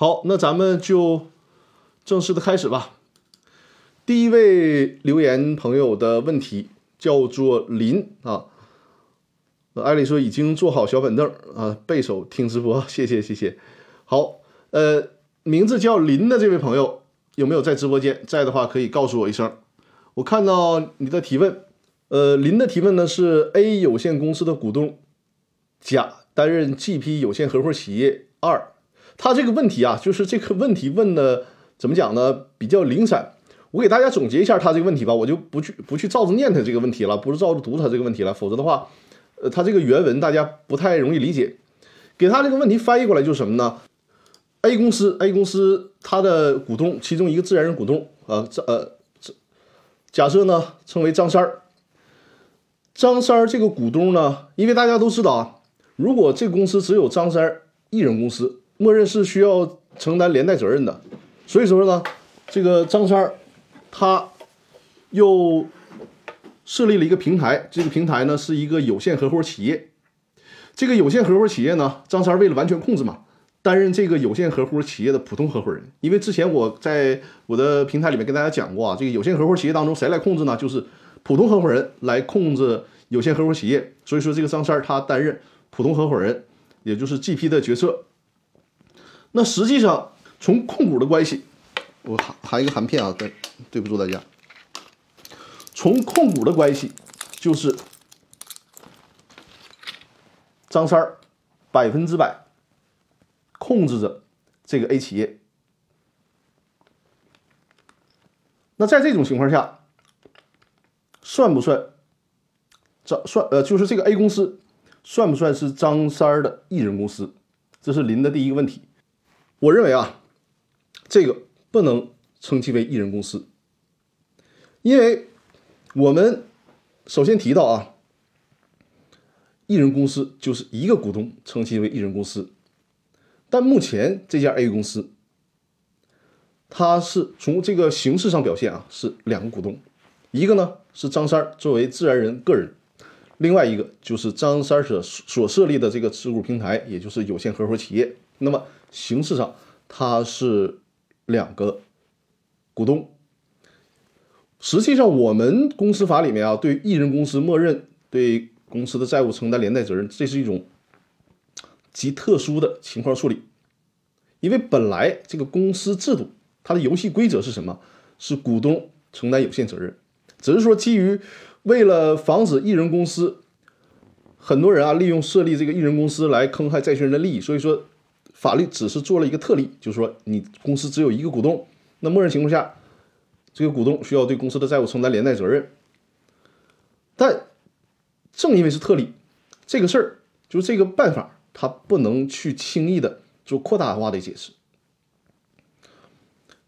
好，那咱们就正式的开始吧。第一位留言朋友的问题叫做林啊，艾丽说已经做好小板凳啊，背手听直播，谢谢谢谢。好，呃，名字叫林的这位朋友有没有在直播间？在的话可以告诉我一声。我看到你的提问，呃，林的提问呢是 A 有限公司的股东，甲担任 GP 有限合伙企业二，他这个问题啊，就是这个问题问的怎么讲呢？比较零散。我给大家总结一下他这个问题吧，我就不去不去照着念他这个问题了，不是照着读他这个问题了，否则的话，呃，他这个原文大家不太容易理解。给他这个问题翻译过来就是什么呢？A 公司 A 公司它的股东其中一个自然人股东啊，这呃这假设呢称为张三儿。张三儿这个股东呢，因为大家都知道啊，如果这个公司只有张三儿一人公司，默认是需要承担连带责任的，所以说呢，这个张三儿。他又设立了一个平台，这个平台呢是一个有限合伙企业。这个有限合伙企业呢，张三为了完全控制嘛，担任这个有限合伙企业的普通合伙人。因为之前我在我的平台里面跟大家讲过啊，这个有限合伙企业当中谁来控制呢？就是普通合伙人来控制有限合伙企业。所以说这个张三他担任普通合伙人，也就是 GP 的角色。那实际上从控股的关系。我含含一个含片啊，对对不住大家。从控股的关系，就是张三儿百分之百控制着这个 A 企业。那在这种情况下，算不算张算呃，就是这个 A 公司算不算是张三儿的艺人公司？这是林的第一个问题。我认为啊，这个。不能称其为艺人公司，因为我们首先提到啊，艺人公司就是一个股东称其为艺人公司，但目前这家 A 公司，它是从这个形式上表现啊是两个股东，一个呢是张三作为自然人个人，另外一个就是张三所所设立的这个持股平台，也就是有限合伙企业。那么形式上它是。两个股东，实际上我们公司法里面啊，对艺人公司默认对公司的债务承担连带责任，这是一种极特殊的情况处理。因为本来这个公司制度它的游戏规则是什么？是股东承担有限责任，只是说基于为了防止艺人公司很多人啊利用设立这个艺人公司来坑害债权人的利益，所以说。法律只是做了一个特例，就是说你公司只有一个股东，那默认情况下，这个股东需要对公司的债务承担连带责任。但正因为是特例，这个事儿就是这个办法，它不能去轻易的做扩大化的解释。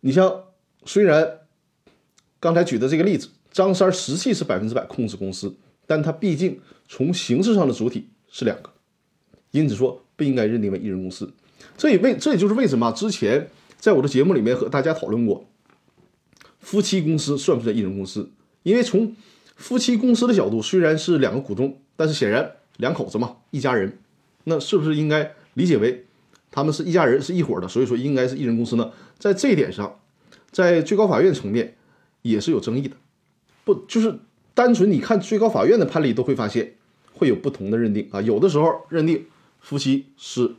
你像虽然刚才举的这个例子，张三实际是百分之百控制公司，但他毕竟从形式上的主体是两个，因此说不应该认定为一人公司。这也为这也就是为什么之前在我的节目里面和大家讨论过，夫妻公司算不算一人公司？因为从夫妻公司的角度，虽然是两个股东，但是显然两口子嘛，一家人，那是不是应该理解为他们是一家人，是一伙的？所以说应该是一人公司呢？在这一点上，在最高法院层面也是有争议的，不就是单纯你看最高法院的判例都会发现会有不同的认定啊，有的时候认定夫妻是。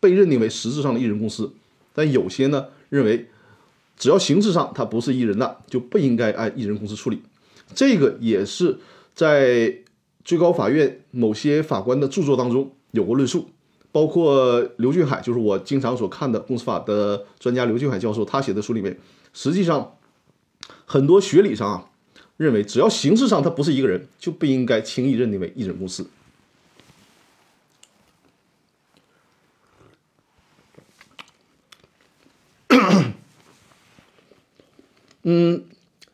被认定为实质上的艺人公司，但有些呢认为，只要形式上它不是艺人的，就不应该按艺人公司处理。这个也是在最高法院某些法官的著作当中有过论述，包括刘俊海，就是我经常所看的公司法的专家刘俊海教授，他写的书里面，实际上很多学理上啊认为，只要形式上他不是一个人，就不应该轻易认定为艺人公司。嗯，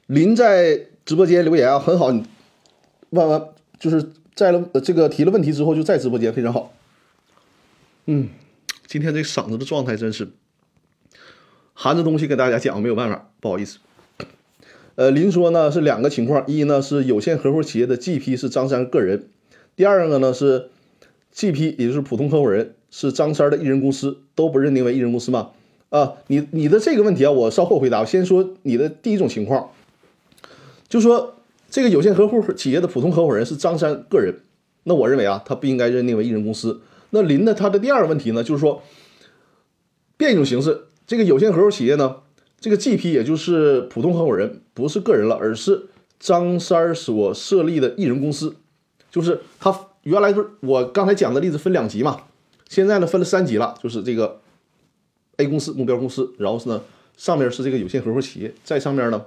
林在直播间留言啊，很好，你问完就是在了这个提了问题之后就在直播间，非常好。嗯，今天这嗓子的状态真是含着东西跟大家讲，没有办法，不好意思。呃，林说呢是两个情况，一呢是有限合伙企业的 GP 是张三个人，第二个呢是 GP 也就是普通合伙人是张三的艺人公司，都不认定为艺人公司吗？啊，你你的这个问题啊，我稍后回答。先说你的第一种情况，就说这个有限合伙企业的普通合伙人是张三个人，那我认为啊，他不应该认定为一人公司。那林呢，他的第二个问题呢，就是说变一种形式，这个有限合伙企业呢，这个 GP 也就是普通合伙人，不是个人了，而是张三所设立的一人公司，就是他原来不是我刚才讲的例子分两级嘛，现在呢分了三级了，就是这个。A 公司目标公司，然后是呢，上面是这个有限合伙企业，在上面呢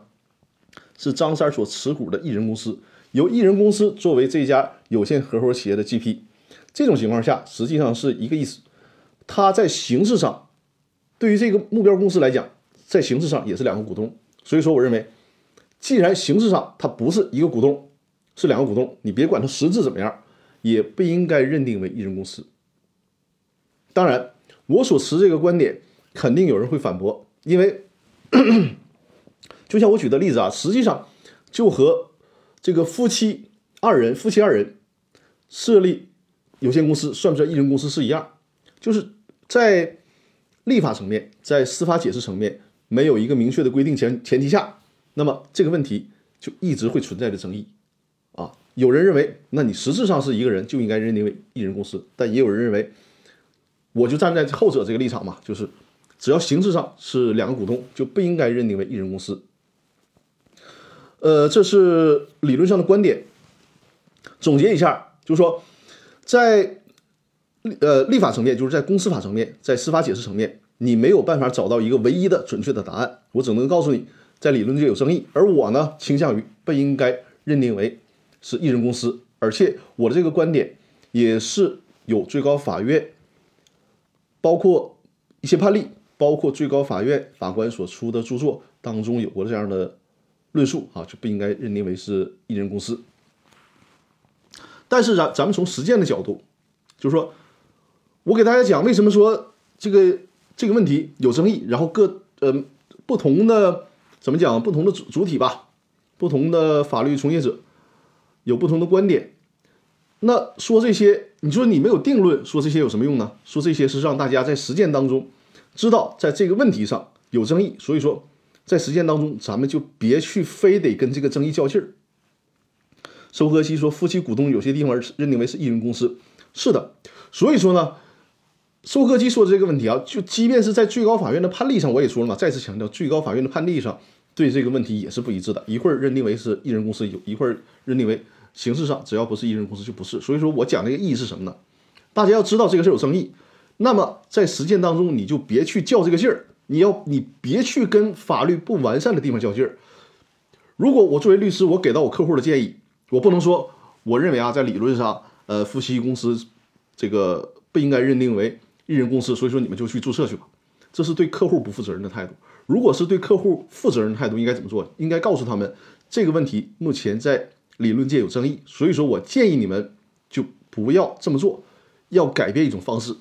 是张三所持股的艺人公司，由艺人公司作为这家有限合伙企业的 GP。这种情况下，实际上是一个意思，他在形式上对于这个目标公司来讲，在形式上也是两个股东。所以说，我认为，既然形式上它不是一个股东，是两个股东，你别管它实质怎么样，也不应该认定为艺人公司。当然，我所持这个观点。肯定有人会反驳，因为 就像我举的例子啊，实际上就和这个夫妻二人、夫妻二人设立有限公司算不算一人公司是一样，就是在立法层面、在司法解释层面没有一个明确的规定前前提下，那么这个问题就一直会存在着争议啊。有人认为，那你实质上是一个人就应该认定为一人公司，但也有人认为，我就站在后者这个立场嘛，就是。只要形式上是两个股东，就不应该认定为一人公司。呃，这是理论上的观点。总结一下，就是说，在呃立法层面，就是在公司法层面，在司法解释层面，你没有办法找到一个唯一的准确的答案。我只能告诉你，在理论界有争议。而我呢，倾向于不应该认定为是一人公司，而且我的这个观点也是有最高法院包括一些判例。包括最高法院法官所出的著作当中有过这样的论述啊，就不应该认定为是一人公司。但是咱咱们从实践的角度，就是说，我给大家讲为什么说这个这个问题有争议，然后各呃不同的怎么讲，不同的主主体吧，不同的法律从业者有不同的观点。那说这些，你说你没有定论，说这些有什么用呢？说这些是让大家在实践当中。知道在这个问题上有争议，所以说在实践当中，咱们就别去非得跟这个争议较劲儿。收割机说，夫妻股东有些地方认定为是一人公司，是的。所以说呢，收割机说的这个问题啊，就即便是在最高法院的判例上，我也说了嘛，再次强调，最高法院的判例上对这个问题也是不一致的，一会儿认定为是一人公司，有一会儿认定为形式上只要不是一人公司就不是。所以说我讲这个意义是什么呢？大家要知道这个事有争议。那么在实践当中，你就别去较这个劲儿，你要你别去跟法律不完善的地方较劲儿。如果我作为律师，我给到我客户的建议，我不能说我认为啊，在理论上，呃，夫妻公司这个不应该认定为一人公司，所以说你们就去注册去吧，这是对客户不负责任的态度。如果是对客户负责任态度，应该怎么做？应该告诉他们这个问题目前在理论界有争议，所以说我建议你们就不要这么做，要改变一种方式。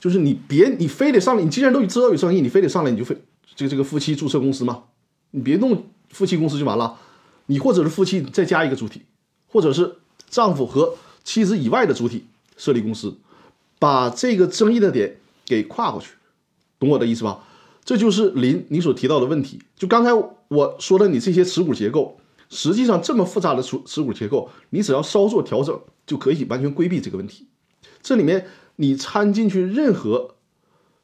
就是你别你非得上来，你既然都知道有争议，你非得上来你就非这个这个夫妻注册公司嘛，你别弄夫妻公司就完了，你或者是夫妻再加一个主体，或者是丈夫和妻子以外的主体设立公司，把这个争议的点给跨过去，懂我的意思吧？这就是林你所提到的问题。就刚才我说的，你这些持股结构，实际上这么复杂的持持股结构，你只要稍作调整，就可以完全规避这个问题。这里面。你掺进去任何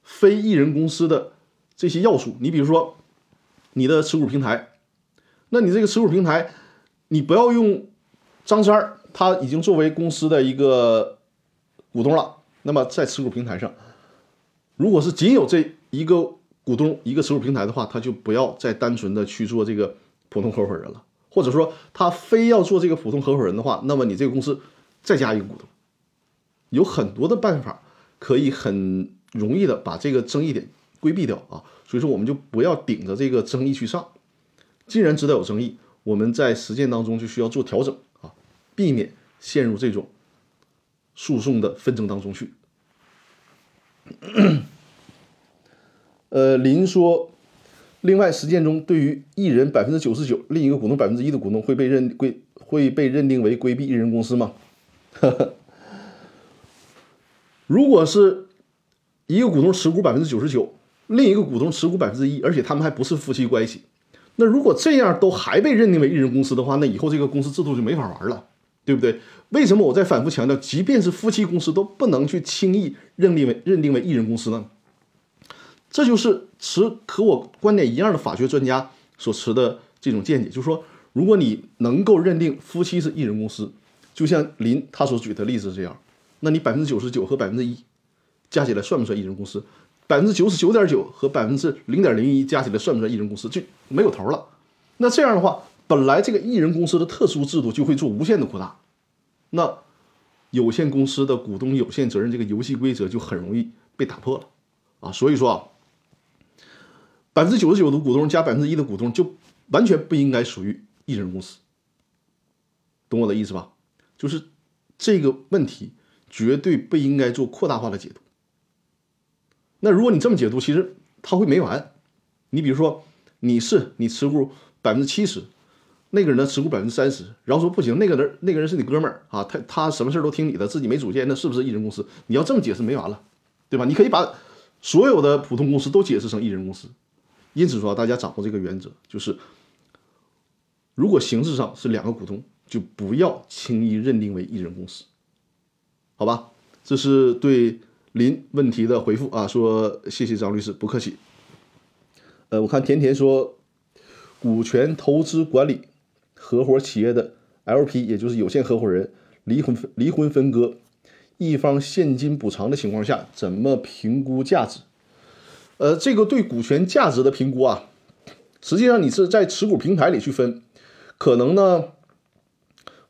非艺人公司的这些要素，你比如说你的持股平台，那你这个持股平台，你不要用张三儿，他已经作为公司的一个股东了。那么在持股平台上，如果是仅有这一个股东一个持股平台的话，他就不要再单纯的去做这个普通合伙人了。或者说他非要做这个普通合伙人的话，那么你这个公司再加一个股东。有很多的办法可以很容易的把这个争议点规避掉啊，所以说我们就不要顶着这个争议去上。既然知道有争议，我们在实践当中就需要做调整啊，避免陷入这种诉讼的纷争当中去。呃，林说，另外实践中对于一人百分之九十九，另一个股东百分之一的股东会被认规会被认定为规避一人公司吗？呵呵。如果是一个股东持股百分之九十九，另一个股东持股百分之一，而且他们还不是夫妻关系。那如果这样都还被认定为一人公司的话，那以后这个公司制度就没法玩了，对不对？为什么我在反复强调，即便是夫妻公司都不能去轻易认定为认定为一人公司呢？这就是持和我观点一样的法学专家所持的这种见解，就是说，如果你能够认定夫妻是一人公司，就像林他所举的例子这样，那你百分之九十九和百分之一加起来算不算一人公司？百分之九十九点九和百分之零点零一加起来算不算一人公司？就没有头了。那这样的话，本来这个一人公司的特殊制度就会做无限的扩大，那有限公司的股东有限责任这个游戏规则就很容易被打破了啊。所以说啊，百分之九十九的股东加百分之一的股东就完全不应该属于一人公司，懂我的意思吧？就是这个问题绝对不应该做扩大化的解读。那如果你这么解读，其实它会没完。你比如说，你是你持股百分之七十，那个人呢持股百分之三十，然后说不行，那个人那个人是你哥们儿啊，他他什么事都听你的，自己没主见，那是不是一人公司？你要这么解释没完了，对吧？你可以把所有的普通公司都解释成一人公司。因此说，大家掌握这个原则，就是如果形式上是两个股东，就不要轻易认定为一人公司，好吧？这是对。林问题的回复啊，说谢谢张律师，不客气。呃，我看甜甜说，股权投资管理合伙企业的 LP，也就是有限合伙人离婚离婚分割，一方现金补偿的情况下，怎么评估价值？呃，这个对股权价值的评估啊，实际上你是在持股平台里去分，可能呢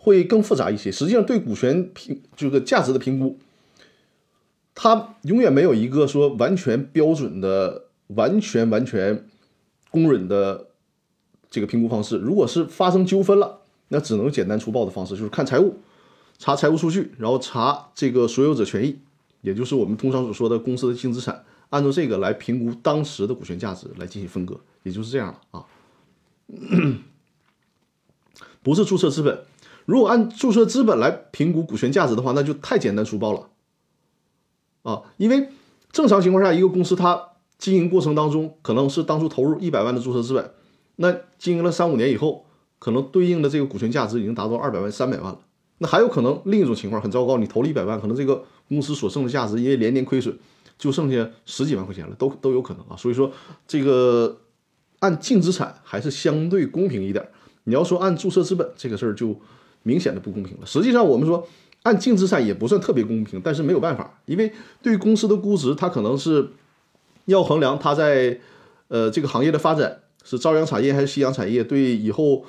会更复杂一些。实际上对股权评这个价值的评估。它永远没有一个说完全标准的、完全完全公允的这个评估方式。如果是发生纠纷了，那只能简单粗暴的方式，就是看财务，查财务数据，然后查这个所有者权益，也就是我们通常所说的公司的净资产，按照这个来评估当时的股权价值来进行分割，也就是这样了啊。不是注册资本，如果按注册资本来评估股权价值的话，那就太简单粗暴了。啊，因为正常情况下，一个公司它经营过程当中，可能是当初投入一百万的注册资本，那经营了三五年以后，可能对应的这个股权价值已经达到二百万、三百万了。那还有可能另一种情况很糟糕，你投了一百万，可能这个公司所剩的价值因为连年亏损，就剩下十几万块钱了，都都有可能啊。所以说，这个按净资产还是相对公平一点。你要说按注册资本这个事儿，就明显的不公平了。实际上，我们说。按净资产也不算特别公平，但是没有办法，因为对公司的估值，它可能是要衡量它在呃这个行业的发展是朝阳产业还是夕阳产业，对以后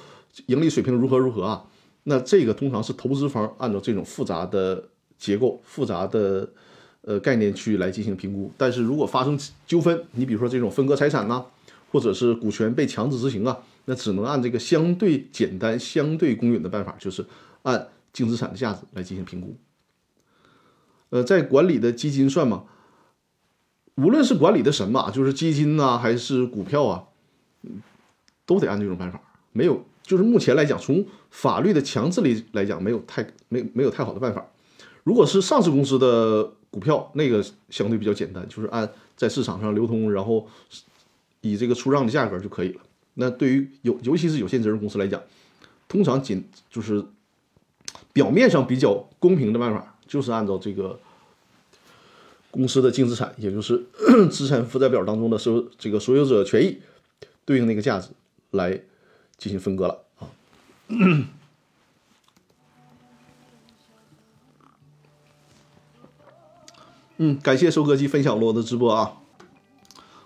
盈利水平如何如何啊？那这个通常是投资方按照这种复杂的结构、复杂的呃概念去来进行评估。但是如果发生纠纷，你比如说这种分割财产呐，或者是股权被强制执行啊，那只能按这个相对简单、相对公允的办法，就是按。净资产的价值来进行评估，呃，在管理的基金算吗？无论是管理的什么，就是基金呐，还是股票啊，都得按这种办法。没有，就是目前来讲，从法律的强制力来讲，没有太没没有太好的办法。如果是上市公司的股票，那个相对比较简单，就是按在市场上流通，然后以这个出让的价格就可以了。那对于有尤其是有限责任公司来讲，通常仅就是。表面上比较公平的办法，就是按照这个公司的净资产，也就是 资产负债表当中的所有这个所有者权益对应那个价值来进行分割了啊。嗯，感谢收割机分享了我的直播啊。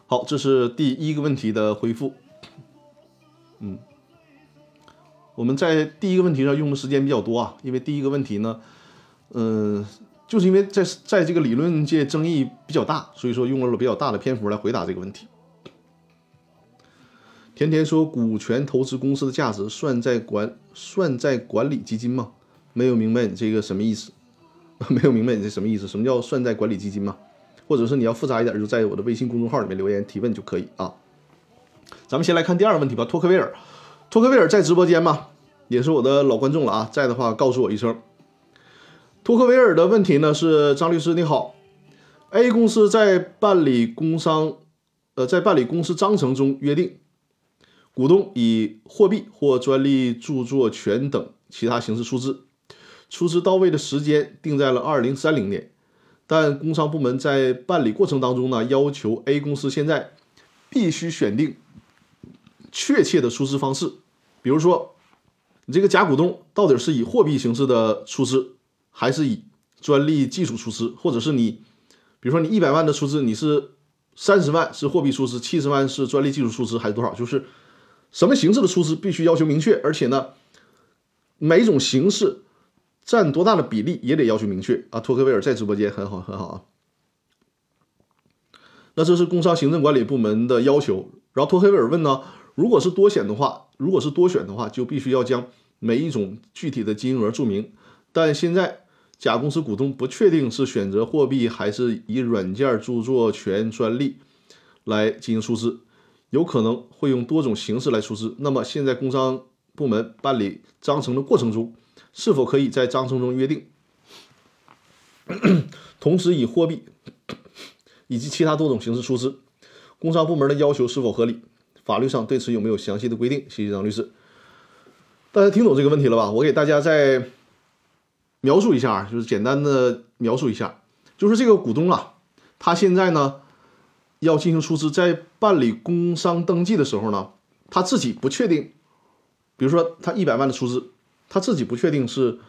好，这是第一个问题的回复。嗯。我们在第一个问题上用的时间比较多啊，因为第一个问题呢，嗯，就是因为在在这个理论界争议比较大，所以说用了比较大的篇幅来回答这个问题。甜甜说，股权投资公司的价值算在管算在管理基金吗？没有明白你这个什么意思？没有明白你这什么意思？什么叫算在管理基金吗？或者是你要复杂一点，就在我的微信公众号里面留言提问就可以啊。咱们先来看第二个问题吧，托克维尔。托克维尔在直播间吗？也是我的老观众了啊，在的话告诉我一声。托克维尔的问题呢是张律师你好，A 公司在办理工商，呃，在办理公司章程中约定，股东以货币或专利著作权等其他形式出资，出资到位的时间定在了二零三零年。但工商部门在办理过程当中呢，要求 A 公司现在必须选定确切的出资方式，比如说，你这个假股东到底是以货币形式的出资，还是以专利技术出资，或者是你，比如说你一百万的出资，你是三十万是货币出资，七十万是专利技术出资，还是多少？就是什么形式的出资必须要求明确，而且呢，每种形式。占多大的比例也得要求明确啊！托克维尔在直播间很好很好啊。那这是工商行政管理部门的要求。然后托克维尔问呢，如果是多选的话，如果是多选的话，就必须要将每一种具体的金额注明。但现在甲公司股东不确定是选择货币还是以软件著作权专利来进行出资，有可能会用多种形式来出资。那么现在工商部门办理章程的过程中。是否可以在章程中约定，同时以货币以及其他多种形式出资？工商部门的要求是否合理？法律上对此有没有详细的规定？谢谢张律师。大家听懂这个问题了吧？我给大家再描述一下，就是简单的描述一下，就是这个股东啊，他现在呢要进行出资，在办理工商登记的时候呢，他自己不确定，比如说他一百万的出资。他自己不确定是，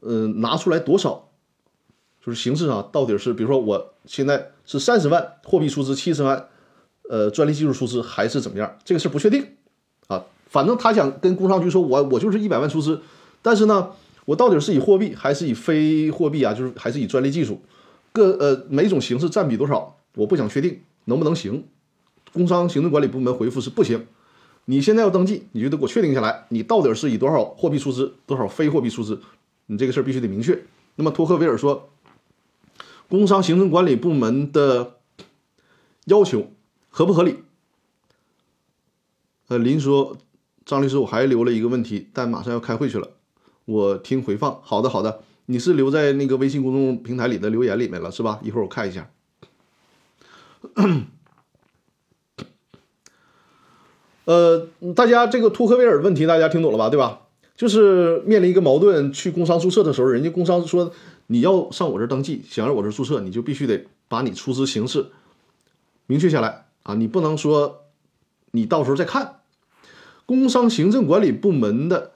呃，拿出来多少，就是形式上到底是，比如说我现在是三十万货币出资，七十万，呃，专利技术出资还是怎么样？这个事不确定，啊，反正他想跟工商局说，我我就是一百万出资，但是呢，我到底是以货币还是以非货币啊？就是还是以专利技术，各呃每种形式占比多少？我不想确定能不能行？工商行政管理部门回复是不行。你现在要登记，你就得给我确定下来，你到底是以多少货币出资，多少非货币出资，你这个事儿必须得明确。那么托克维尔说，工商行政管理部门的要求合不合理？呃，林说，张律师，我还留了一个问题，但马上要开会去了，我听回放。好的，好的，你是留在那个微信公众平台里的留言里面了，是吧？一会儿我看一下。呃，大家这个托克维尔问题大家听懂了吧？对吧？就是面临一个矛盾，去工商注册的时候，人家工商说你要上我这登记，想让我这注册，你就必须得把你出资形式明确下来啊！你不能说你到时候再看。工商行政管理部门的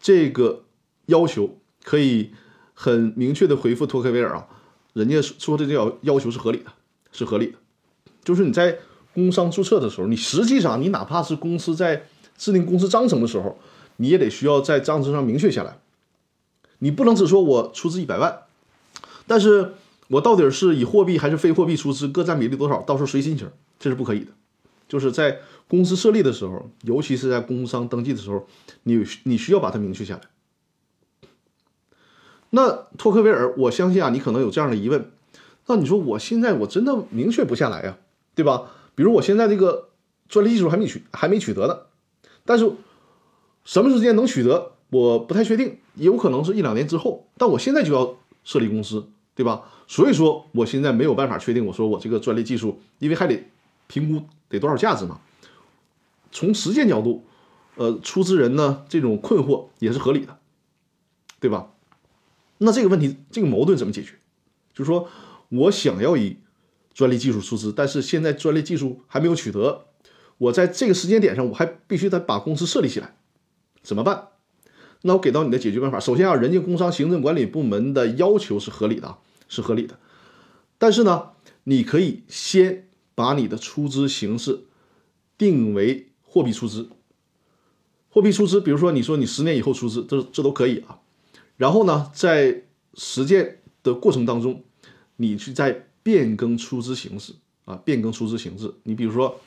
这个要求可以很明确的回复托克维尔啊，人家说的这要要求是合理的，是合理的，就是你在。工商注册的时候，你实际上你哪怕是公司在制定公司章程的时候，你也得需要在章程上明确下来。你不能只说我出资一百万，但是我到底是以货币还是非货币出资，各占比例多少，到时候随心情，这是不可以的。就是在公司设立的时候，尤其是在工商登记的时候，你你需要把它明确下来。那托克维尔，我相信啊，你可能有这样的疑问，那你说我现在我真的明确不下来呀，对吧？比如我现在这个专利技术还没取还没取得呢，但是什么时间能取得我不太确定，有可能是一两年之后。但我现在就要设立公司，对吧？所以说我现在没有办法确定，我说我这个专利技术，因为还得评估得多少价值嘛。从实践角度，呃，出资人呢这种困惑也是合理的，对吧？那这个问题这个矛盾怎么解决？就是说我想要以。专利技术出资，但是现在专利技术还没有取得，我在这个时间点上，我还必须得把公司设立起来，怎么办？那我给到你的解决办法，首先啊，人家工商行政管理部门的要求是合理的，是合理的，但是呢，你可以先把你的出资形式定为货币出资，货币出资，比如说你说你十年以后出资，这这都可以啊。然后呢，在实践的过程当中，你去在变更出资形式啊，变更出资形式。你比如说，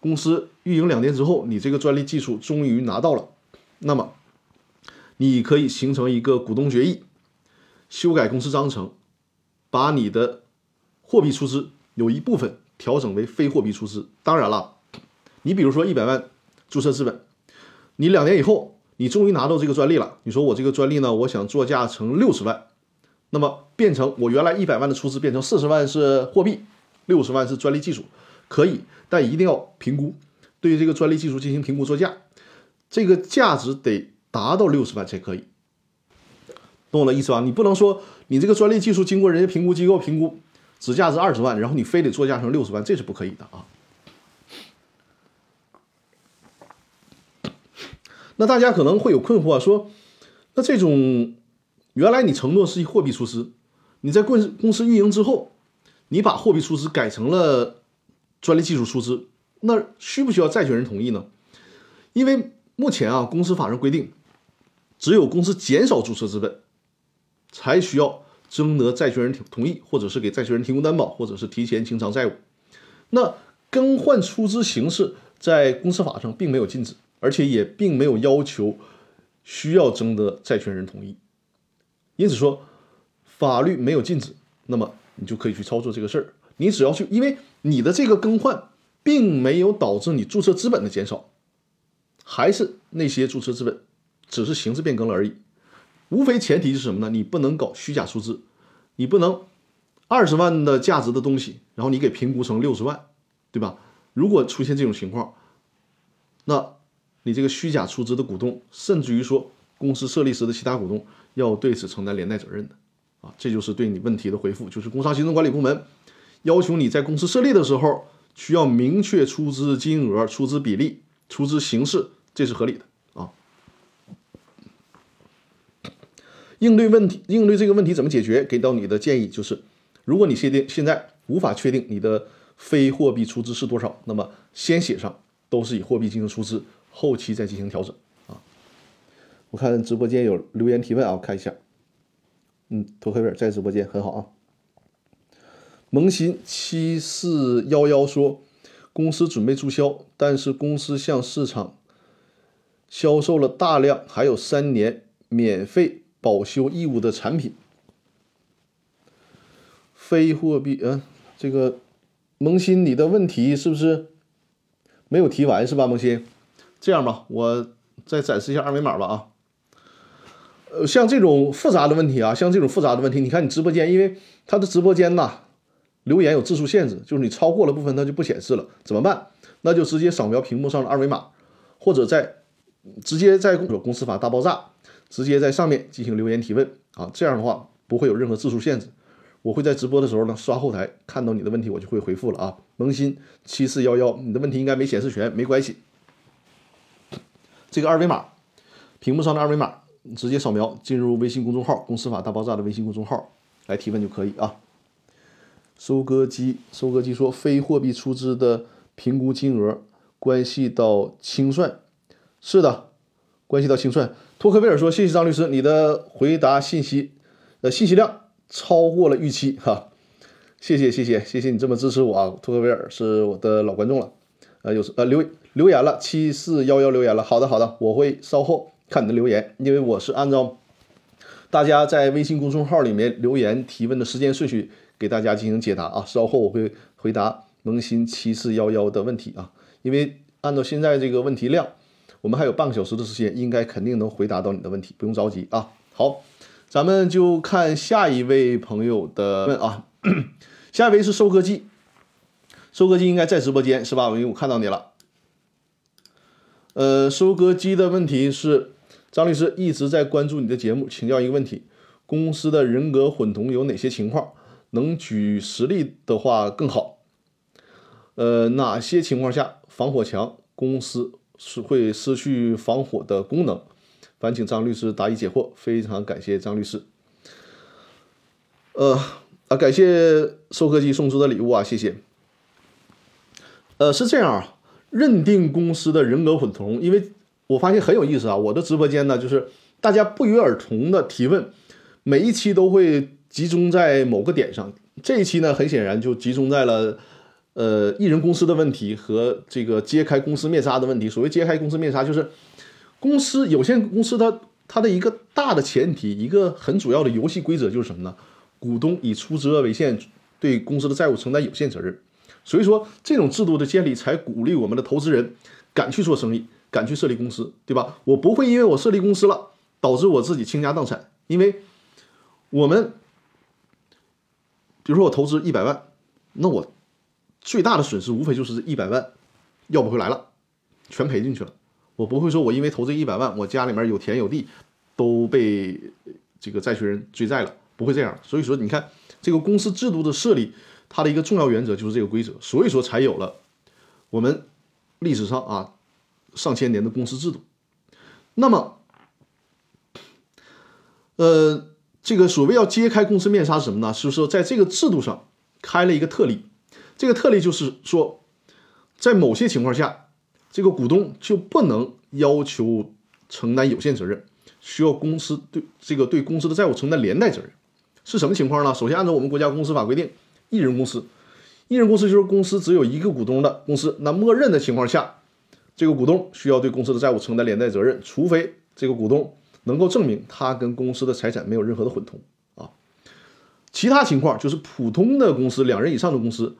公司运营两年之后，你这个专利技术终于拿到了，那么你可以形成一个股东决议，修改公司章程，把你的货币出资有一部分调整为非货币出资。当然了，你比如说一百万注册资本，你两年以后你终于拿到这个专利了，你说我这个专利呢，我想作价成六十万。那么变成我原来一百万的出资变成四十万是货币，六十万是专利技术，可以，但一定要评估，对于这个专利技术进行评估作价，这个价值得达到六十万才可以，懂我的意思吧？你不能说你这个专利技术经过人家评估机构评估只价值二十万，然后你非得作价成六十万，这是不可以的啊。那大家可能会有困惑，说那这种原来你承诺是货币出资，你在公公司运营之后，你把货币出资改成了专利技术出资，那需不需要债权人同意呢？因为目前啊，公司法上规定，只有公司减少注册资本，才需要征得债权人同意，或者是给债权人提供担保，或者是提前清偿债务。那更换出资形式在公司法上并没有禁止。而且也并没有要求需要征得债权人同意，因此说法律没有禁止，那么你就可以去操作这个事儿。你只要去，因为你的这个更换并没有导致你注册资本的减少，还是那些注册资本，只是形式变更了而已。无非前提是什么呢？你不能搞虚假出资，你不能二十万的价值的东西，然后你给评估成六十万，对吧？如果出现这种情况，那。你这个虚假出资的股东，甚至于说公司设立时的其他股东，要对此承担连带责任的，啊，这就是对你问题的回复，就是工商行政管理部门要求你在公司设立的时候，需要明确出资金额、出资比例、出资形式，这是合理的啊。应对问题，应对这个问题怎么解决？给到你的建议就是，如果你确定现在无法确定你的非货币出资是多少，那么先写上都是以货币进行出资。后期再进行调整啊！我看直播间有留言提问啊，我看一下。嗯，托克维尔在直播间很好啊。萌新七四幺幺说，公司准备注销，但是公司向市场销售了大量还有三年免费保修义务的产品。非货币，嗯，这个萌新，你的问题是不是没有提完是吧，萌新？这样吧，我再展示一下二维码吧啊。呃，像这种复杂的问题啊，像这种复杂的问题，你看你直播间，因为它的直播间呐，留言有字数限制，就是你超过了部分它就不显示了，怎么办？那就直接扫描屏幕上的二维码，或者在直接在公公司法大爆炸，直接在上面进行留言提问啊。这样的话不会有任何字数限制，我会在直播的时候呢刷后台看到你的问题，我就会回复了啊。萌新七四幺幺，你的问题应该没显示全，没关系。这个二维码，屏幕上的二维码，直接扫描进入微信公众号“公司法大爆炸”的微信公众号来提问就可以啊。收割机，收割机说，非货币出资的评估金额关系到清算，是的，关系到清算。托克维尔说，谢谢张律师，你的回答信息，呃，信息量超过了预期哈，谢谢谢谢谢谢你这么支持我啊，托克维尔是我的老观众了，呃，有呃留。留言了，七四幺幺留言了。好的，好的，我会稍后看你的留言，因为我是按照大家在微信公众号里面留言提问的时间顺序给大家进行解答啊。稍后我会回答萌新七四幺幺的问题啊，因为按照现在这个问题量，我们还有半个小时的时间，应该肯定能回答到你的问题，不用着急啊。好，咱们就看下一位朋友的问啊，下一位是收割机，收割机应该在直播间是吧？因为我看到你了。呃，收割机的问题是，张律师一直在关注你的节目，请教一个问题：公司的人格混同有哪些情况？能举实例的话更好。呃，哪些情况下防火墙公司是会失去防火的功能？烦请张律师答疑解惑。非常感谢张律师。呃啊，感谢收割机送出的礼物啊，谢谢。呃，是这样啊。认定公司的人格混同，因为我发现很有意思啊。我的直播间呢，就是大家不约而同的提问，每一期都会集中在某个点上。这一期呢，很显然就集中在了呃艺人公司的问题和这个揭开公司面纱的问题。所谓揭开公司面纱，就是公司有限公司它它的一个大的前提，一个很主要的游戏规则就是什么呢？股东以出资额为限，对公司的债务承担有限责任。所以说，这种制度的建立才鼓励我们的投资人敢去做生意，敢去设立公司，对吧？我不会因为我设立公司了，导致我自己倾家荡产。因为我们，比如说我投资一百万，那我最大的损失无非就是一百万要不回来了，全赔进去了。我不会说我因为投这一百万，我家里面有田有地都被这个债权人追债了，不会这样。所以说，你看这个公司制度的设立，它的一个重要原则就是这个规则，所以说才有了我们历史上啊上千年的公司制度。那么，呃，这个所谓要揭开公司面纱是什么呢？是说在这个制度上开了一个特例，这个特例就是说，在某些情况下。这个股东就不能要求承担有限责任，需要公司对这个对公司的债务承担连带责任，是什么情况呢？首先，按照我们国家公司法规定，一人公司，一人公司就是公司只有一个股东的公司，那默认的情况下，这个股东需要对公司的债务承担连带责任，除非这个股东能够证明他跟公司的财产没有任何的混同啊，其他情况就是普通的公司，两人以上的公司。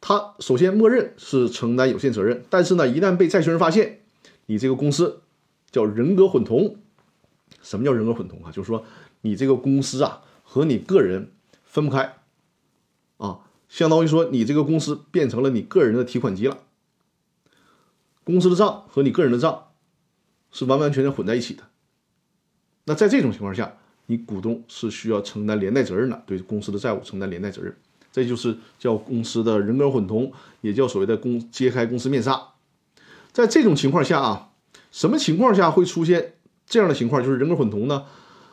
他首先默认是承担有限责任，但是呢，一旦被债权人发现你这个公司叫人格混同，什么叫人格混同啊？就是说你这个公司啊和你个人分不开啊，相当于说你这个公司变成了你个人的提款机了，公司的账和你个人的账是完完全全混在一起的。那在这种情况下，你股东是需要承担连带责任的，对公司的债务承担连带责任。这就是叫公司的人格混同，也叫所谓的公揭开公司面纱。在这种情况下啊，什么情况下会出现这样的情况，就是人格混同呢？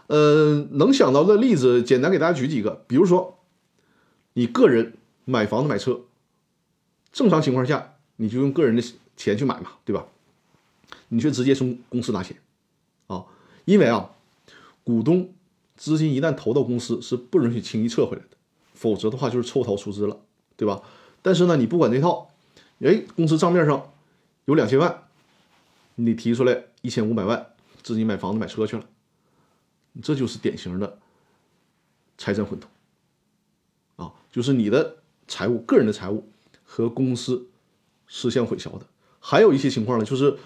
呃，能想到的例子，简单给大家举几个。比如说，你个人买房子买车，正常情况下你就用个人的钱去买嘛，对吧？你却直接从公司拿钱啊，因为啊，股东资金一旦投到公司，是不允许轻易撤回来的。否则的话就是抽逃出资了，对吧？但是呢，你不管这套，哎，公司账面上有两千万，你提出来一千五百万，自己买房子买车去了，这就是典型的财产混同啊，就是你的财务、个人的财务和公司是相混淆的。还有一些情况呢，就是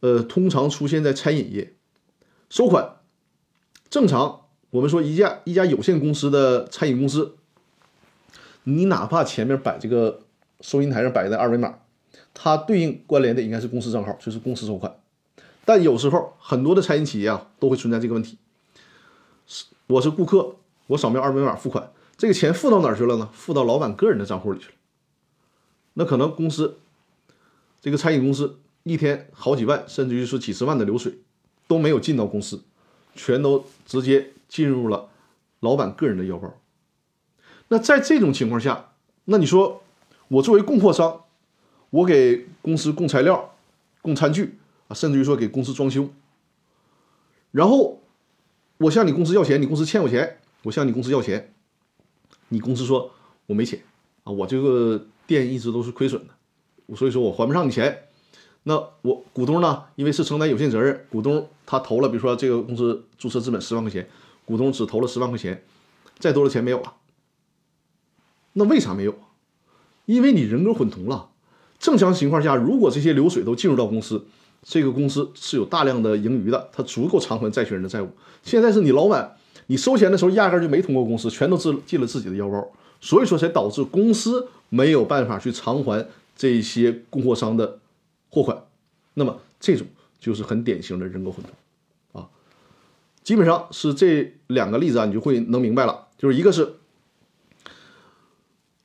呃，通常出现在餐饮业，收款正常，我们说一家一家有限公司的餐饮公司。你哪怕前面摆这个收银台上摆的二维码，它对应关联的应该是公司账号，就是公司收款。但有时候很多的餐饮企业啊都会存在这个问题。是我是顾客，我扫描二维码付款，这个钱付到哪儿去了呢？付到老板个人的账户里去了。那可能公司这个餐饮公司一天好几万，甚至于是几十万的流水都没有进到公司，全都直接进入了老板个人的腰包。那在这种情况下，那你说我作为供货商，我给公司供材料、供餐具啊，甚至于说给公司装修，然后我向你公司要钱，你公司欠我钱，我向你公司要钱，你公司说我没钱啊，我这个店一直都是亏损的，所以说我还不上你钱。那我股东呢，因为是承担有限责任，股东他投了，比如说这个公司注册资本十万块钱，股东只投了十万块钱，再多的钱没有了。那为啥没有？因为你人格混同了。正常情况下，如果这些流水都进入到公司，这个公司是有大量的盈余的，它足够偿还债权人的债务。现在是你老板，你收钱的时候压根就没通过公司，全都自进了自己的腰包，所以说才导致公司没有办法去偿还这些供货商的货款。那么这种就是很典型的人格混同啊。基本上是这两个例子啊，你就会能明白了，就是一个是。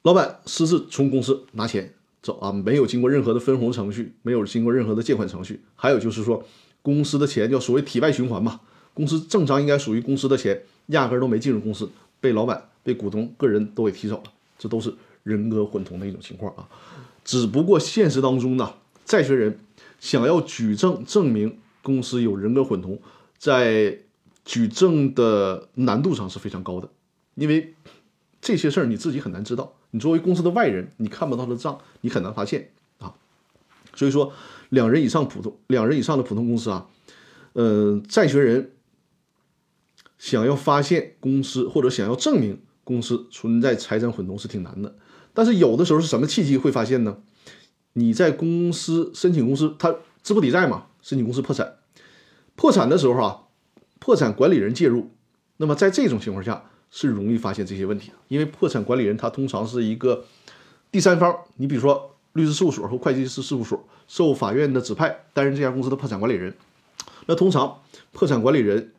老板私自从公司拿钱走啊，没有经过任何的分红程序，没有经过任何的借款程序。还有就是说，公司的钱叫所谓体外循环嘛，公司正常应该属于公司的钱，压根都没进入公司，被老板、被股东个人都给提走了，这都是人格混同的一种情况啊。只不过现实当中呢，债权人想要举证证明公司有人格混同，在举证的难度上是非常高的，因为这些事儿你自己很难知道。你作为公司的外人，你看不到的账，你很难发现啊。所以说，两人以上普通两人以上的普通公司啊，呃，债权人想要发现公司或者想要证明公司存在财产混同是挺难的。但是有的时候是什么契机会发现呢？你在公司申请公司，他资不抵债嘛，申请公司破产，破产的时候啊，破产管理人介入，那么在这种情况下。是容易发现这些问题的，因为破产管理人他通常是一个第三方，你比如说律师事务所或会计师事务所受法院的指派担任这家公司的破产管理人，那通常破产管理人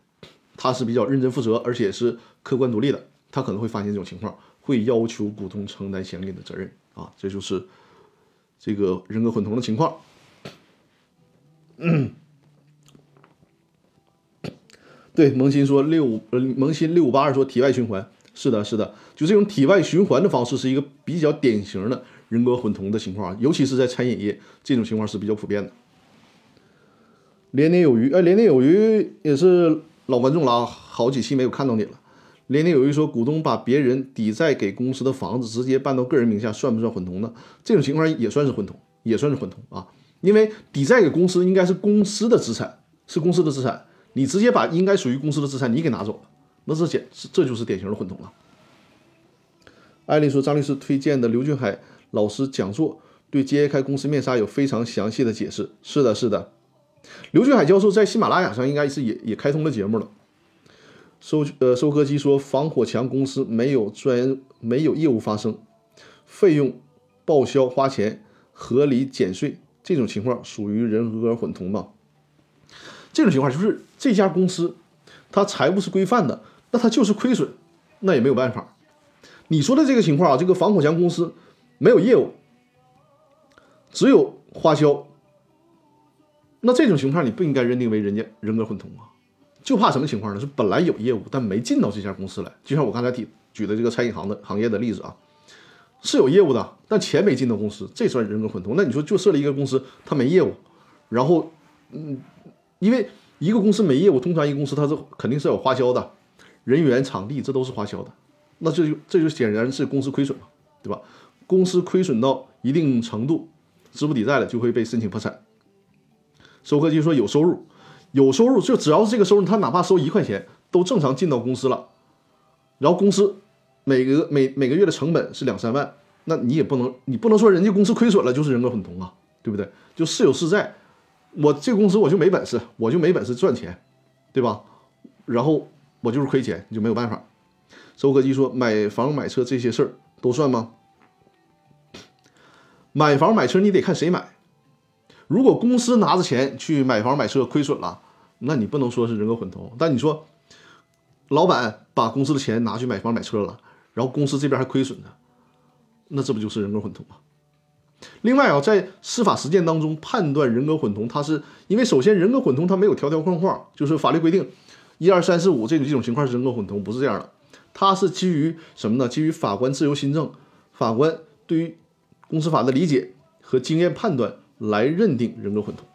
他是比较认真负责，而且是客观独立的，他可能会发现这种情况，会要求股东承担相应的责任啊，这就是这个人格混同的情况。对，萌新说六五呃，萌新六五八二说体外循环，是的，是的，就这种体外循环的方式是一个比较典型的人格混同的情况，尤其是在餐饮业，这种情况是比较普遍的。连年有余，哎，连年有余也是老观众了啊，好几期没有看到你了。连年有余说，股东把别人抵债给公司的房子直接办到个人名下，算不算混同呢？这种情况也算是混同，也算是混同啊，因为抵债给公司应该是公司的资产，是公司的资产。你直接把应该属于公司的资产你给拿走了，那这简这就是典型的混同了。艾丽说，张律师推荐的刘俊海老师讲座对揭开公司面纱有非常详细的解释。是的，是的，刘俊海教授在喜马拉雅上应该是也也开通了节目了。收呃收割机说，防火墙公司没有专没有业务发生，费用报销花钱合理减税，这种情况属于人格混同吗？这种情况就是这家公司，它财务是规范的，那它就是亏损，那也没有办法。你说的这个情况啊，这个防火墙公司没有业务，只有花销，那这种情况你不应该认定为人家人格混同啊。就怕什么情况呢？是本来有业务，但没进到这家公司来。就像我刚才提举的这个餐饮行的行业的例子啊，是有业务的，但钱没进到公司，这算人格混同。那你说就设立一个公司，它没业务，然后嗯。因为一个公司没业务，通常一个公司它是肯定是有花销的，人员、场地这都是花销的，那这就这就显然是公司亏损嘛，对吧？公司亏损到一定程度，资不抵债了，就会被申请破产。收割机说有收入，有收入就只要是这个收入，他哪怕收一块钱都正常进到公司了，然后公司每个每每个月的成本是两三万，那你也不能你不能说人家公司亏损了就是人格混同啊，对不对？就是有是债。我这个公司我就没本事，我就没本事赚钱，对吧？然后我就是亏钱，你就没有办法。收割机说买房买车这些事儿都算吗？买房买车你得看谁买。如果公司拿着钱去买房买车亏损了，那你不能说是人格混同。但你说老板把公司的钱拿去买房买车了，然后公司这边还亏损呢，那这不就是人格混同吗？另外啊，在司法实践当中判断人格混同，它是因为首先人格混同它没有条条框框，就是法律规定一二三四五这种这种情况是人格混同，不是这样的，它是基于什么呢？基于法官自由心证，法官对于公司法的理解和经验判断来认定人格混同，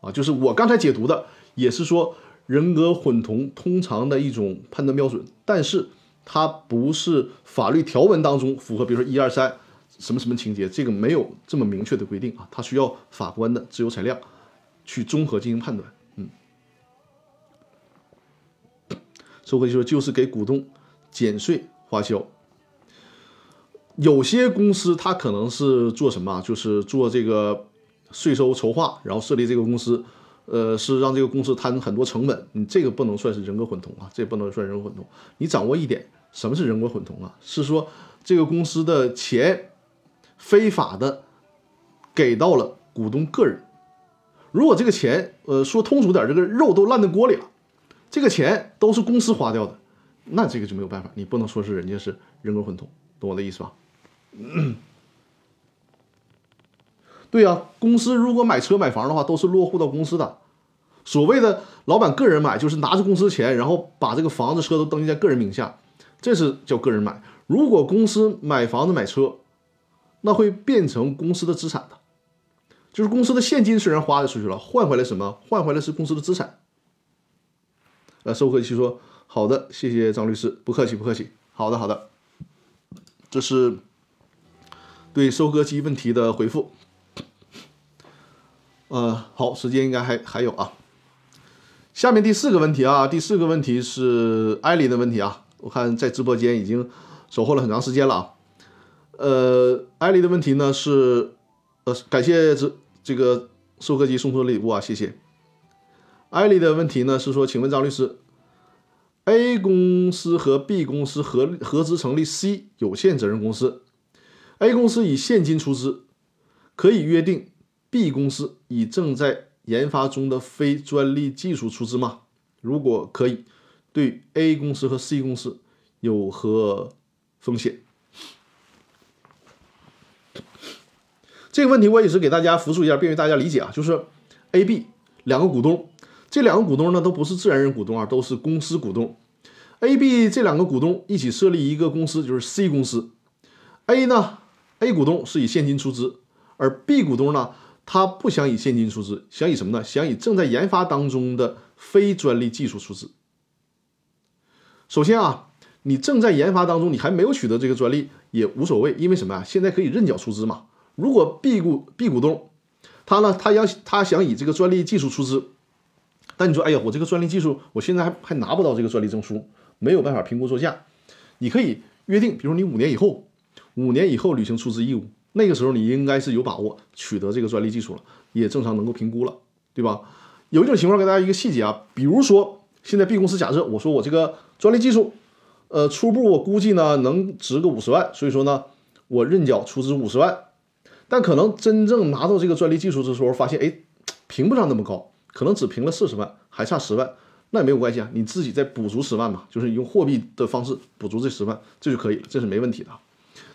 啊，就是我刚才解读的，也是说人格混同通常的一种判断标准，但是它不是法律条文当中符合，比如说一二三。什么什么情节？这个没有这么明确的规定啊，它需要法官的自由裁量去综合进行判断。嗯，收回就说就是给股东减税花销。有些公司它可能是做什么？就是做这个税收筹划，然后设立这个公司，呃，是让这个公司摊很多成本。你这个不能算是人格混同啊，这不能算人格混同。你掌握一点，什么是人格混同啊？是说这个公司的钱。非法的给到了股东个人，如果这个钱，呃，说通俗点，这个肉都烂在锅里了，这个钱都是公司花掉的，那这个就没有办法，你不能说是人家是人格混同，懂我的意思吧？对呀，公司如果买车买房的话，都是落户到公司的。所谓的老板个人买，就是拿着公司钱，然后把这个房子车都登记在个人名下，这是叫个人买。如果公司买房子买车，那会变成公司的资产的，就是公司的现金虽然花的出去了，换回来什么？换回来是公司的资产。呃，收割机说好的，谢谢张律师，不客气不客气。好的好的，这是对收割机问题的回复。呃，好，时间应该还还有啊。下面第四个问题啊，第四个问题是艾琳的问题啊，我看在直播间已经守候了很长时间了啊。呃，艾丽的问题呢是，呃，感谢这这个收割机送出的礼物啊，谢谢。艾丽的问题呢是说，请问张律师，A 公司和 B 公司合合资成立 C 有限责任公司 A 公司以现金出资，可以约定 B 公司以正在研发中的非专利技术出资吗？如果可以，对 A 公司和 C 公司有何风险？这个问题我也是给大家复述一下，便于大家理解啊。就是 A、B 两个股东，这两个股东呢都不是自然人股东啊，都是公司股东。A、B 这两个股东一起设立一个公司，就是 C 公司。A 呢，A 股东是以现金出资，而 B 股东呢，他不想以现金出资，想以什么呢？想以正在研发当中的非专利技术出资。首先啊，你正在研发当中，你还没有取得这个专利也无所谓，因为什么啊？现在可以认缴出资嘛。如果 B 股 B 股东，他呢，他要他想以这个专利技术出资，但你说，哎呀，我这个专利技术，我现在还还拿不到这个专利证书，没有办法评估作价。你可以约定，比如你五年以后，五年以后履行出资义务，那个时候你应该是有把握取得这个专利技术了，也正常能够评估了，对吧？有一种情况给大家一个细节啊，比如说现在 B 公司假设我说我这个专利技术，呃，初步我估计呢能值个五十万，所以说呢，我认缴出资五十万。但可能真正拿到这个专利技术的时候，发现哎，评不上那么高，可能只评了四十万，还差十万，那也没有关系啊，你自己再补足十万嘛，就是用货币的方式补足这十万，这就可以了，这是没问题的。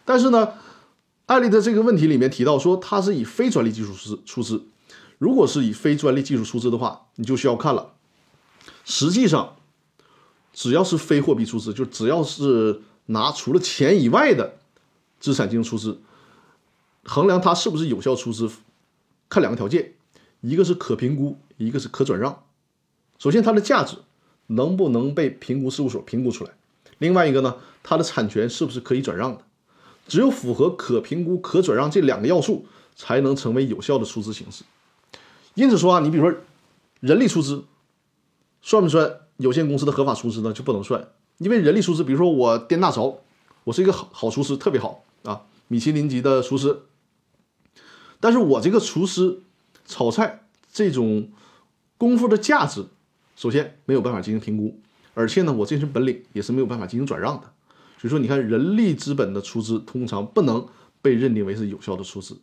但是呢，案例的这个问题里面提到说，它是以非专利技术出出资，如果是以非专利技术出资的话，你就需要看了。实际上，只要是非货币出资，就只要是拿除了钱以外的资产进行出资。衡量它是不是有效出资，看两个条件，一个是可评估，一个是可转让。首先，它的价值能不能被评估事务所评估出来？另外一个呢，它的产权是不是可以转让的？只有符合可评估、可转让这两个要素，才能成为有效的出资形式。因此说啊，你比如说人力出资，算不算有限公司的合法出资呢？就不能算，因为人力出资，比如说我颠大勺，我是一个好好厨师，特别好啊，米其林级的厨师。但是我这个厨师炒菜这种功夫的价值，首先没有办法进行评估，而且呢，我这身本领也是没有办法进行转让的。所以说，你看人力资本的出资通常不能被认定为是有效的出资。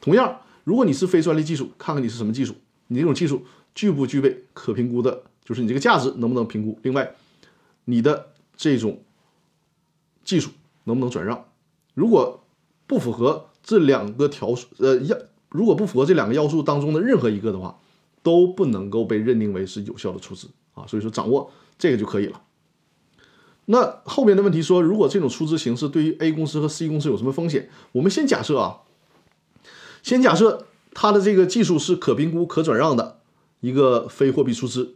同样，如果你是非专利技术，看看你是什么技术，你这种技术具不具备可评估的，就是你这个价值能不能评估？另外，你的这种技术能不能转让？如果不符合。这两个条数，呃，要如果不符合这两个要素当中的任何一个的话，都不能够被认定为是有效的出资啊。所以说，掌握这个就可以了。那后面的问题说，如果这种出资形式对于 A 公司和 C 公司有什么风险？我们先假设啊，先假设它的这个技术是可评估、可转让的一个非货币出资。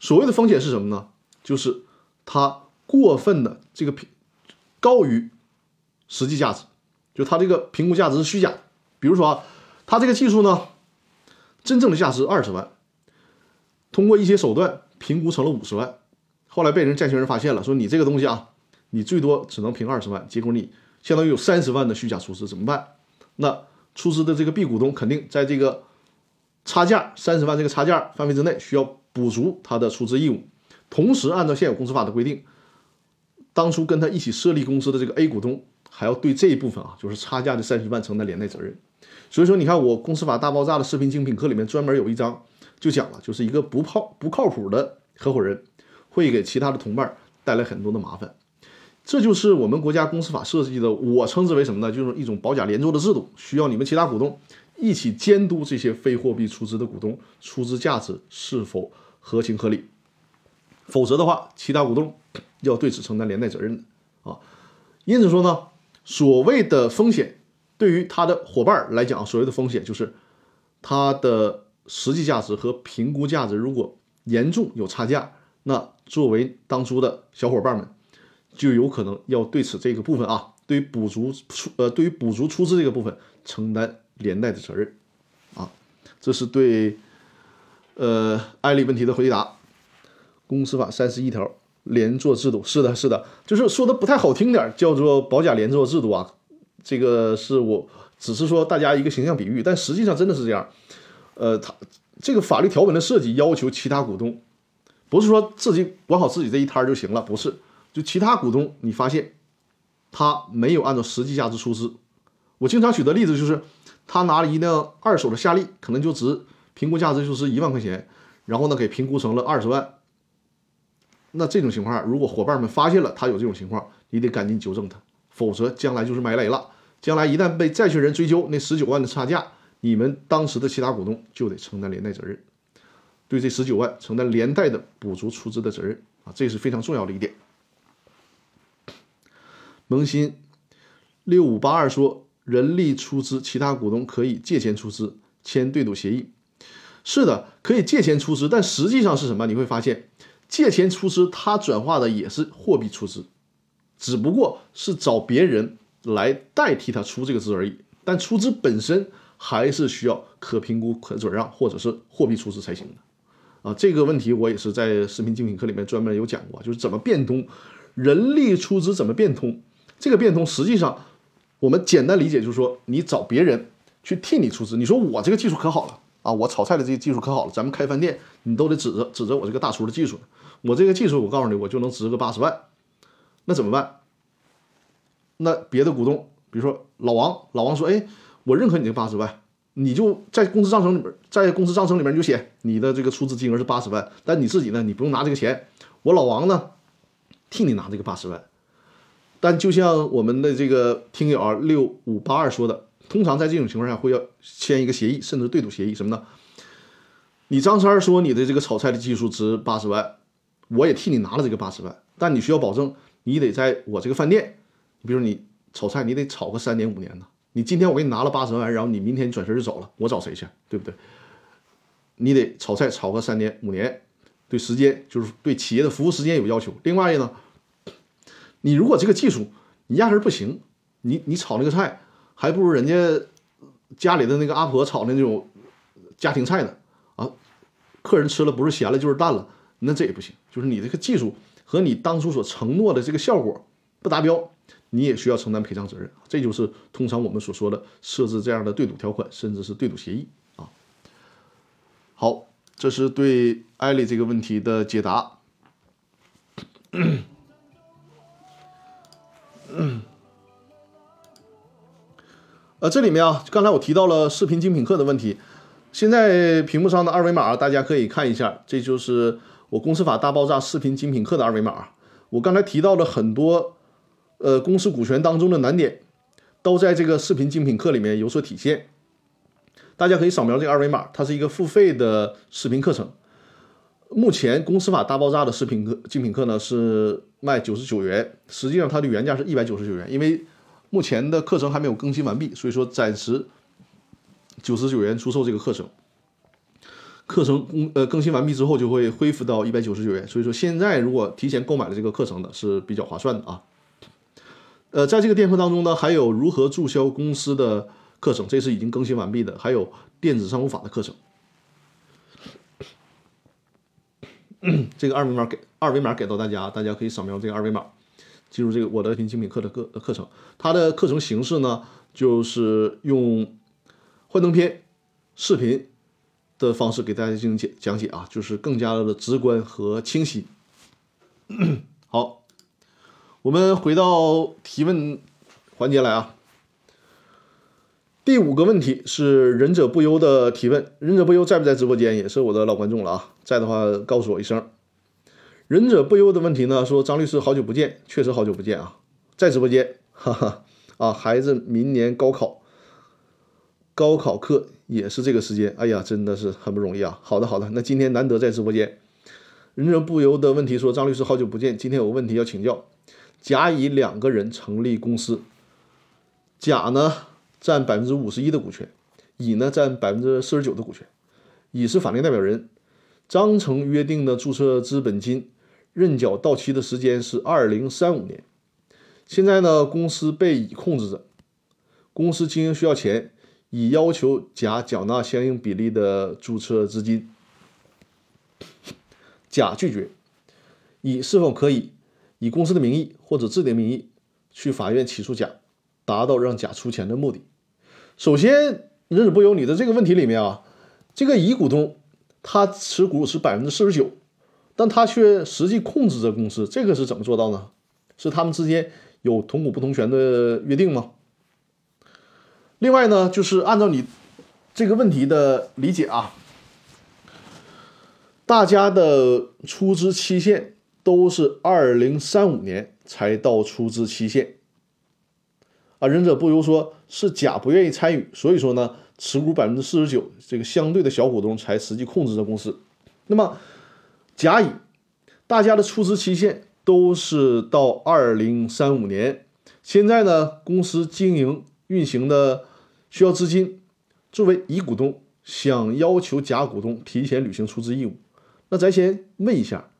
所谓的风险是什么呢？就是它过分的这个高于实际价值。就它这个评估价值是虚假，比如说啊，它这个技术呢，真正的价值二十万，通过一些手段评估成了五十万，后来被人债权人发现了，说你这个东西啊，你最多只能评二十万，结果你相当于有三十万的虚假出资，怎么办？那出资的这个 B 股东肯定在这个差价三十万这个差价范围之内，需要补足他的出资义务，同时按照现有公司法的规定，当初跟他一起设立公司的这个 A 股东。还要对这一部分啊，就是差价的三十万承担连带责任。所以说，你看我公司法大爆炸的视频精品课里面专门有一章就讲了，就是一个不靠不靠谱的合伙人会给其他的同伴带来很多的麻烦。这就是我们国家公司法设计的，我称之为什么呢？就是一种保甲连坐的制度，需要你们其他股东一起监督这些非货币出资的股东出资价值是否合情合理，否则的话，其他股东要对此承担连带责任的啊。因此说呢。所谓的风险，对于他的伙伴来讲，所谓的风险就是它的实际价值和评估价值如果严重有差价，那作为当初的小伙伴们，就有可能要对此这个部分啊，对于补足出呃，对于补足出资这个部分承担连带的责任啊。这是对呃案例问题的回答。公司法三十一条。连坐制度是的，是的，就是说的不太好听点，叫做保甲连坐制度啊。这个是我只是说大家一个形象比喻，但实际上真的是这样。呃，他这个法律条文的设计要求其他股东，不是说自己管好自己这一摊就行了，不是。就其他股东，你发现他没有按照实际价值出资。我经常举的例子就是，他拿了一辆二手的夏利，可能就值评估价值就是一万块钱，然后呢给评估成了二十万。那这种情况，如果伙伴们发现了他有这种情况，你得赶紧纠正他，否则将来就是埋雷了。将来一旦被债权人追究那十九万的差价，你们当时的其他股东就得承担连带责任，对这十九万承担连带的补足出资的责任啊，这是非常重要的一点。萌新六五八二说，人力出资，其他股东可以借钱出资，签对赌协议。是的，可以借钱出资，但实际上是什么？你会发现。借钱出资，它转化的也是货币出资，只不过是找别人来代替他出这个资而已。但出资本身还是需要可评估、可转让或者是货币出资才行的。啊，这个问题我也是在视频精品课里面专门有讲过，就是怎么变通，人力出资怎么变通。这个变通实际上我们简单理解就是说，你找别人去替你出资。你说我这个技术可好了啊，我炒菜的这个技术可好了，咱们开饭店你都得指着指着我这个大厨的技术。我这个技术，我告诉你，我就能值个八十万，那怎么办？那别的股东，比如说老王，老王说：“哎，我认可你这八十万，你就在公司章程里边，在公司章程里面就写你的这个出资金额是八十万，但你自己呢，你不用拿这个钱，我老王呢，替你拿这个八十万。但就像我们的这个听友啊六五八二说的，通常在这种情况下会要签一个协议，甚至对赌协议什么呢？你张三说你的这个炒菜的技术值八十万。”我也替你拿了这个八十万，但你需要保证，你得在我这个饭店，比如你炒菜，你得炒个三年五年呢。你今天我给你拿了八十万，然后你明天转身就走了，我找谁去？对不对？你得炒菜炒个三年五年，对时间就是对企业的服务时间有要求。另外呢，你如果这个技术你压根不行，你你炒那个菜还不如人家家里的那个阿婆炒的那种家庭菜呢啊，客人吃了不是咸了就是淡了。那这也不行，就是你这个技术和你当初所承诺的这个效果不达标，你也需要承担赔偿责任。这就是通常我们所说的设置这样的对赌条款，甚至是对赌协议啊。好，这是对艾丽这个问题的解答。呃，这里面啊，刚才我提到了视频精品课的问题，现在屏幕上的二维码大家可以看一下，这就是。我公司法大爆炸视频精品课的二维码，我刚才提到了很多，呃，公司股权当中的难点，都在这个视频精品课里面有所体现。大家可以扫描这个二维码，它是一个付费的视频课程。目前公司法大爆炸的视频课精品课呢是卖九十九元，实际上它的原价是一百九十九元，因为目前的课程还没有更新完毕，所以说暂时九十九元出售这个课程。课程更呃更新完毕之后就会恢复到一百九十九元，所以说现在如果提前购买了这个课程的是比较划算的啊。呃，在这个店铺当中呢，还有如何注销公司的课程，这是已经更新完毕的，还有电子商务法的课程。这个二维码给二维码给到大家，大家可以扫描这个二维码，进入这个我的精品课的课课程。它的课程形式呢，就是用幻灯片视频。的方式给大家进行讲讲解啊，就是更加的直观和清晰。好，我们回到提问环节来啊。第五个问题是忍者不忧的提问，忍者不忧在不在直播间？也是我的老观众了啊，在的话告诉我一声。忍者不忧的问题呢，说张律师好久不见，确实好久不见啊，在直播间，哈哈啊，孩子明年高考，高考课。也是这个时间，哎呀，真的是很不容易啊。好的，好的，那今天难得在直播间，忍者不由的问题说：“张律师，好久不见，今天有个问题要请教。甲、乙两个人成立公司，甲呢占百分之五十一的股权，乙呢占百分之四十九的股权。乙是法定代表人，章程约定的注册资本金认缴到期的时间是二零三五年。现在呢，公司被乙控制着，公司经营需要钱。”乙要求甲缴纳相应比例的注册资金，甲拒绝。乙是否可以以公司的名义或者自己的名义去法院起诉甲，达到让甲出钱的目的？首先，人子不由你的这个问题里面啊，这个乙股东他持股是百分之四十九，但他却实际控制着公司，这个是怎么做到呢？是他们之间有同股不同权的约定吗？另外呢，就是按照你这个问题的理解啊，大家的出资期限都是二零三五年才到出资期限啊。忍者不由说是甲不愿意参与，所以说呢，持股百分之四十九这个相对的小股东才实际控制着公司。那么，甲乙大家的出资期限都是到二零三五年。现在呢，公司经营运行的需要资金，作为乙股东想要求甲股东提前履行出资义务，那咱先问一下，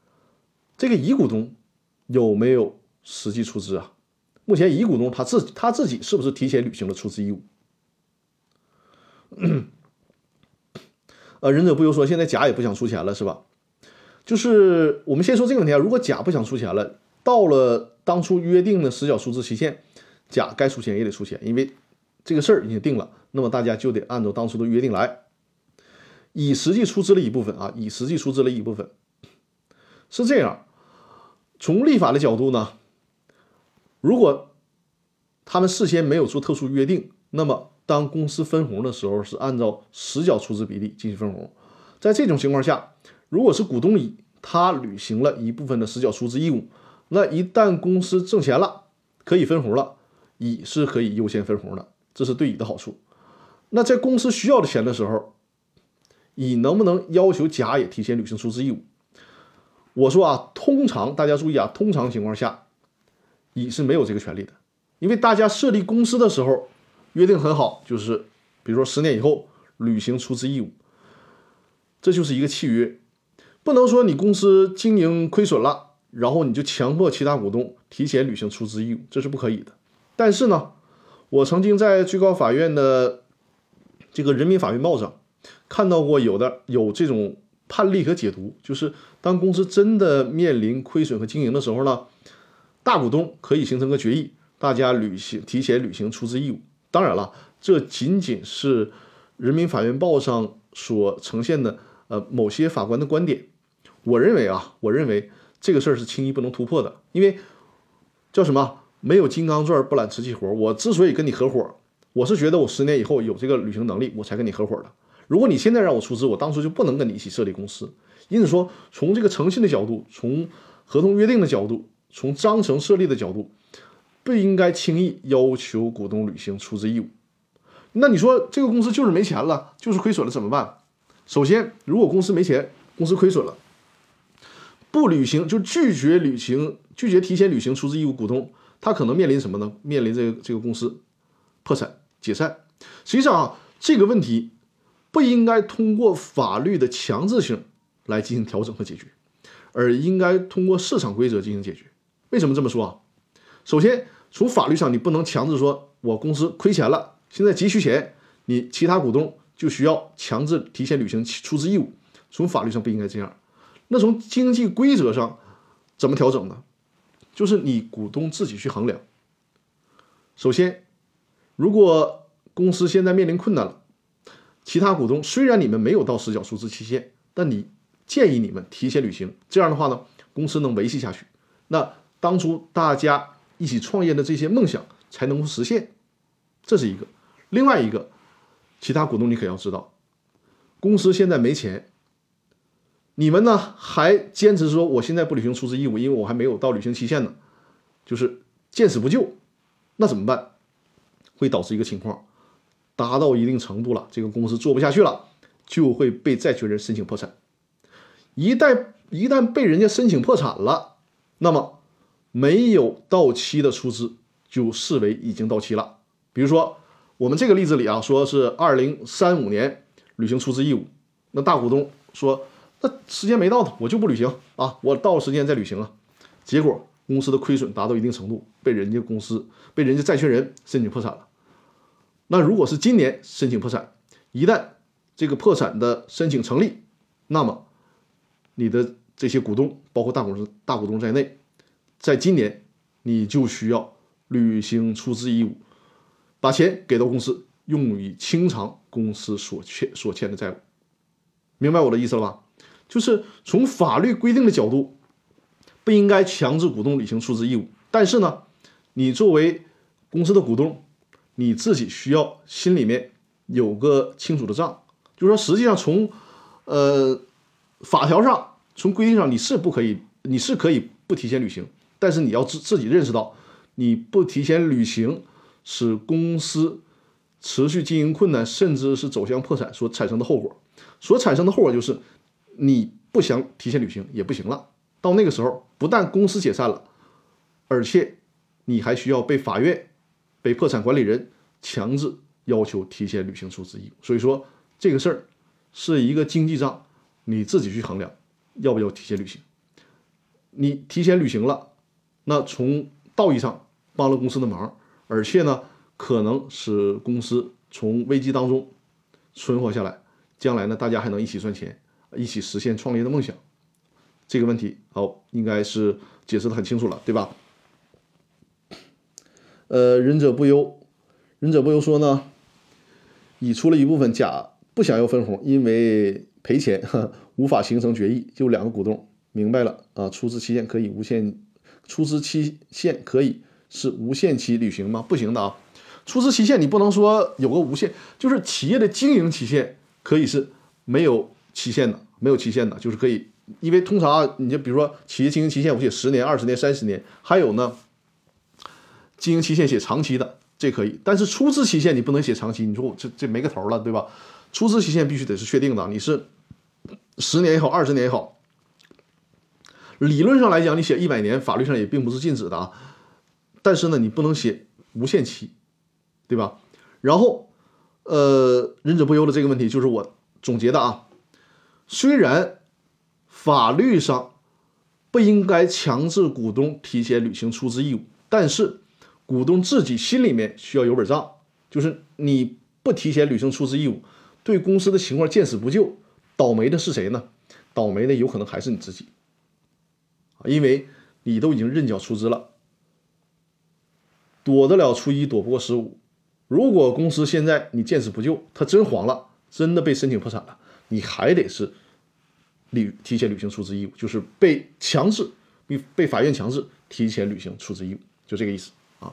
这个乙股东有没有实际出资啊？目前乙股东他自他自己是不是提前履行了出资义务？呃，忍者不由说，现在甲也不想出钱了，是吧？就是我们先说这个问题啊，如果甲不想出钱了，到了当初约定的实缴出资期限，甲该出钱也得出钱，因为这个事儿已经定了，那么大家就得按照当初的约定来。乙实际出资了一部分啊，乙实际出资了一部分，是这样。从立法的角度呢，如果他们事先没有做特殊约定，那么当公司分红的时候是按照实缴出资比例进行分红。在这种情况下，如果是股东乙，他履行了一部分的实缴出资义务，那一旦公司挣钱了，可以分红了，乙是可以优先分红的，这是对乙的好处。那在公司需要的钱的时候，乙能不能要求甲也提前履行出资义务？我说啊，通常大家注意啊，通常情况下，乙是没有这个权利的，因为大家设立公司的时候约定很好，就是比如说十年以后履行出资义务，这就是一个契约。不能说你公司经营亏损了，然后你就强迫其他股东提前履行出资义务，这是不可以的。但是呢，我曾经在最高法院的这个《人民法院报》上看到过有的有这种判例和解读，就是当公司真的面临亏损和经营的时候呢，大股东可以形成个决议，大家履行提前履行出资义务。当然了，这仅仅是《人民法院报》上所呈现的呃某些法官的观点。我认为啊，我认为这个事儿是轻易不能突破的，因为叫什么？没有金刚钻不揽瓷器活。我之所以跟你合伙，我是觉得我十年以后有这个履行能力，我才跟你合伙的。如果你现在让我出资，我当初就不能跟你一起设立公司。因此说，从这个诚信的角度，从合同约定的角度，从章程设立的角度，不应该轻易要求股东履行出资义务。那你说这个公司就是没钱了，就是亏损了怎么办？首先，如果公司没钱，公司亏损了。不履行就拒绝履行，拒绝提前履行出资义务，股东他可能面临什么呢？面临这个这个公司破产解散。实际上啊，这个问题不应该通过法律的强制性来进行调整和解决，而应该通过市场规则进行解决。为什么这么说啊？首先，从法律上你不能强制说，我公司亏钱了，现在急需钱，你其他股东就需要强制提前履行出资义务。从法律上不应该这样。那从经济规则上怎么调整呢？就是你股东自己去衡量。首先，如果公司现在面临困难了，其他股东虽然你们没有到实缴出资期限，但你建议你们提前履行，这样的话呢，公司能维系下去。那当初大家一起创业的这些梦想才能够实现，这是一个。另外一个，其他股东你可要知道，公司现在没钱。你们呢还坚持说我现在不履行出资义务，因为我还没有到履行期限呢，就是见死不救，那怎么办？会导致一个情况，达到一定程度了，这个公司做不下去了，就会被债权人申请破产。一旦一旦被人家申请破产了，那么没有到期的出资就视为已经到期了。比如说我们这个例子里啊，说是二零三五年履行出资义务，那大股东说。那时间没到呢，我就不履行啊！我到时间再履行啊。结果公司的亏损达到一定程度，被人家公司被人家债权人申请破产了。那如果是今年申请破产，一旦这个破产的申请成立，那么你的这些股东，包括大股东、大股东在内，在今年你就需要履行出资义务，把钱给到公司，用于清偿公司所欠所欠的债务。明白我的意思了吧？就是从法律规定的角度，不应该强制股东履行出资义务。但是呢，你作为公司的股东，你自己需要心里面有个清楚的账，就是说，实际上从呃法条上、从规定上，你是不可以，你是可以不提前履行，但是你要自自己认识到，你不提前履行，使公司持续经营困难，甚至是走向破产所产生的后果。所产生的后果就是，你不想提前履行也不行了。到那个时候，不但公司解散了，而且你还需要被法院、被破产管理人强制要求提前履行出资义务。所以说，这个事儿是一个经济账，你自己去衡量要不要提前履行。你提前履行了，那从道义上帮了公司的忙，而且呢，可能使公司从危机当中存活下来。将来呢，大家还能一起赚钱，一起实现创业的梦想。这个问题好，应该是解释的很清楚了，对吧？呃，忍者不忧，忍者不忧说呢，已出了一部分甲不想要分红，因为赔钱 无法形成决议，就两个股东明白了啊，出资期限可以无限，出资期限可以是无限期履行吗？不行的啊，出资期限你不能说有个无限，就是企业的经营期限。可以是没有期限的，没有期限的，就是可以，因为通常啊，你就比如说企业经营期限，我写十年、二十年、三十年，还有呢，经营期限写长期的，这可以，但是出资期限你不能写长期，你说我这这没个头了，对吧？出资期限必须得是确定的，你是十年也好，二十年也好，理论上来讲，你写一百年，法律上也并不是禁止的啊，但是呢，你不能写无限期，对吧？然后。呃，忍者不忧的这个问题就是我总结的啊。虽然法律上不应该强制股东提前履行出资义务，但是股东自己心里面需要有本账，就是你不提前履行出资义务，对公司的情况见死不救，倒霉的是谁呢？倒霉的有可能还是你自己啊，因为你都已经认缴出资了，躲得了初一，躲不过十五。如果公司现在你见死不救，他真黄了，真的被申请破产了，你还得是履提前履行出资义务，就是被强制被被法院强制提前履行出资义务，就这个意思啊。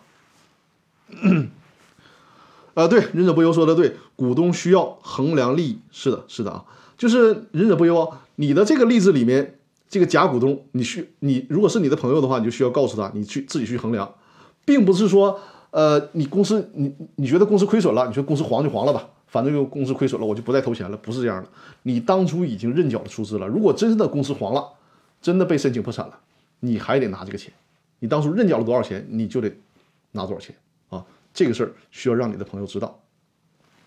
啊，对，忍者不忧说的对，股东需要衡量利益，是的，是的啊，就是忍者不忧。你的这个例子里面，这个假股东，你需你如果是你的朋友的话，你就需要告诉他，你去自己去衡量，并不是说。呃，你公司你你觉得公司亏损了？你说公司黄就黄了吧，反正就公司亏损了，我就不再投钱了，不是这样的。你当初已经认缴了出资了，如果真的公司黄了，真的被申请破产了，你还得拿这个钱。你当初认缴了多少钱，你就得拿多少钱啊！这个事儿需要让你的朋友知道。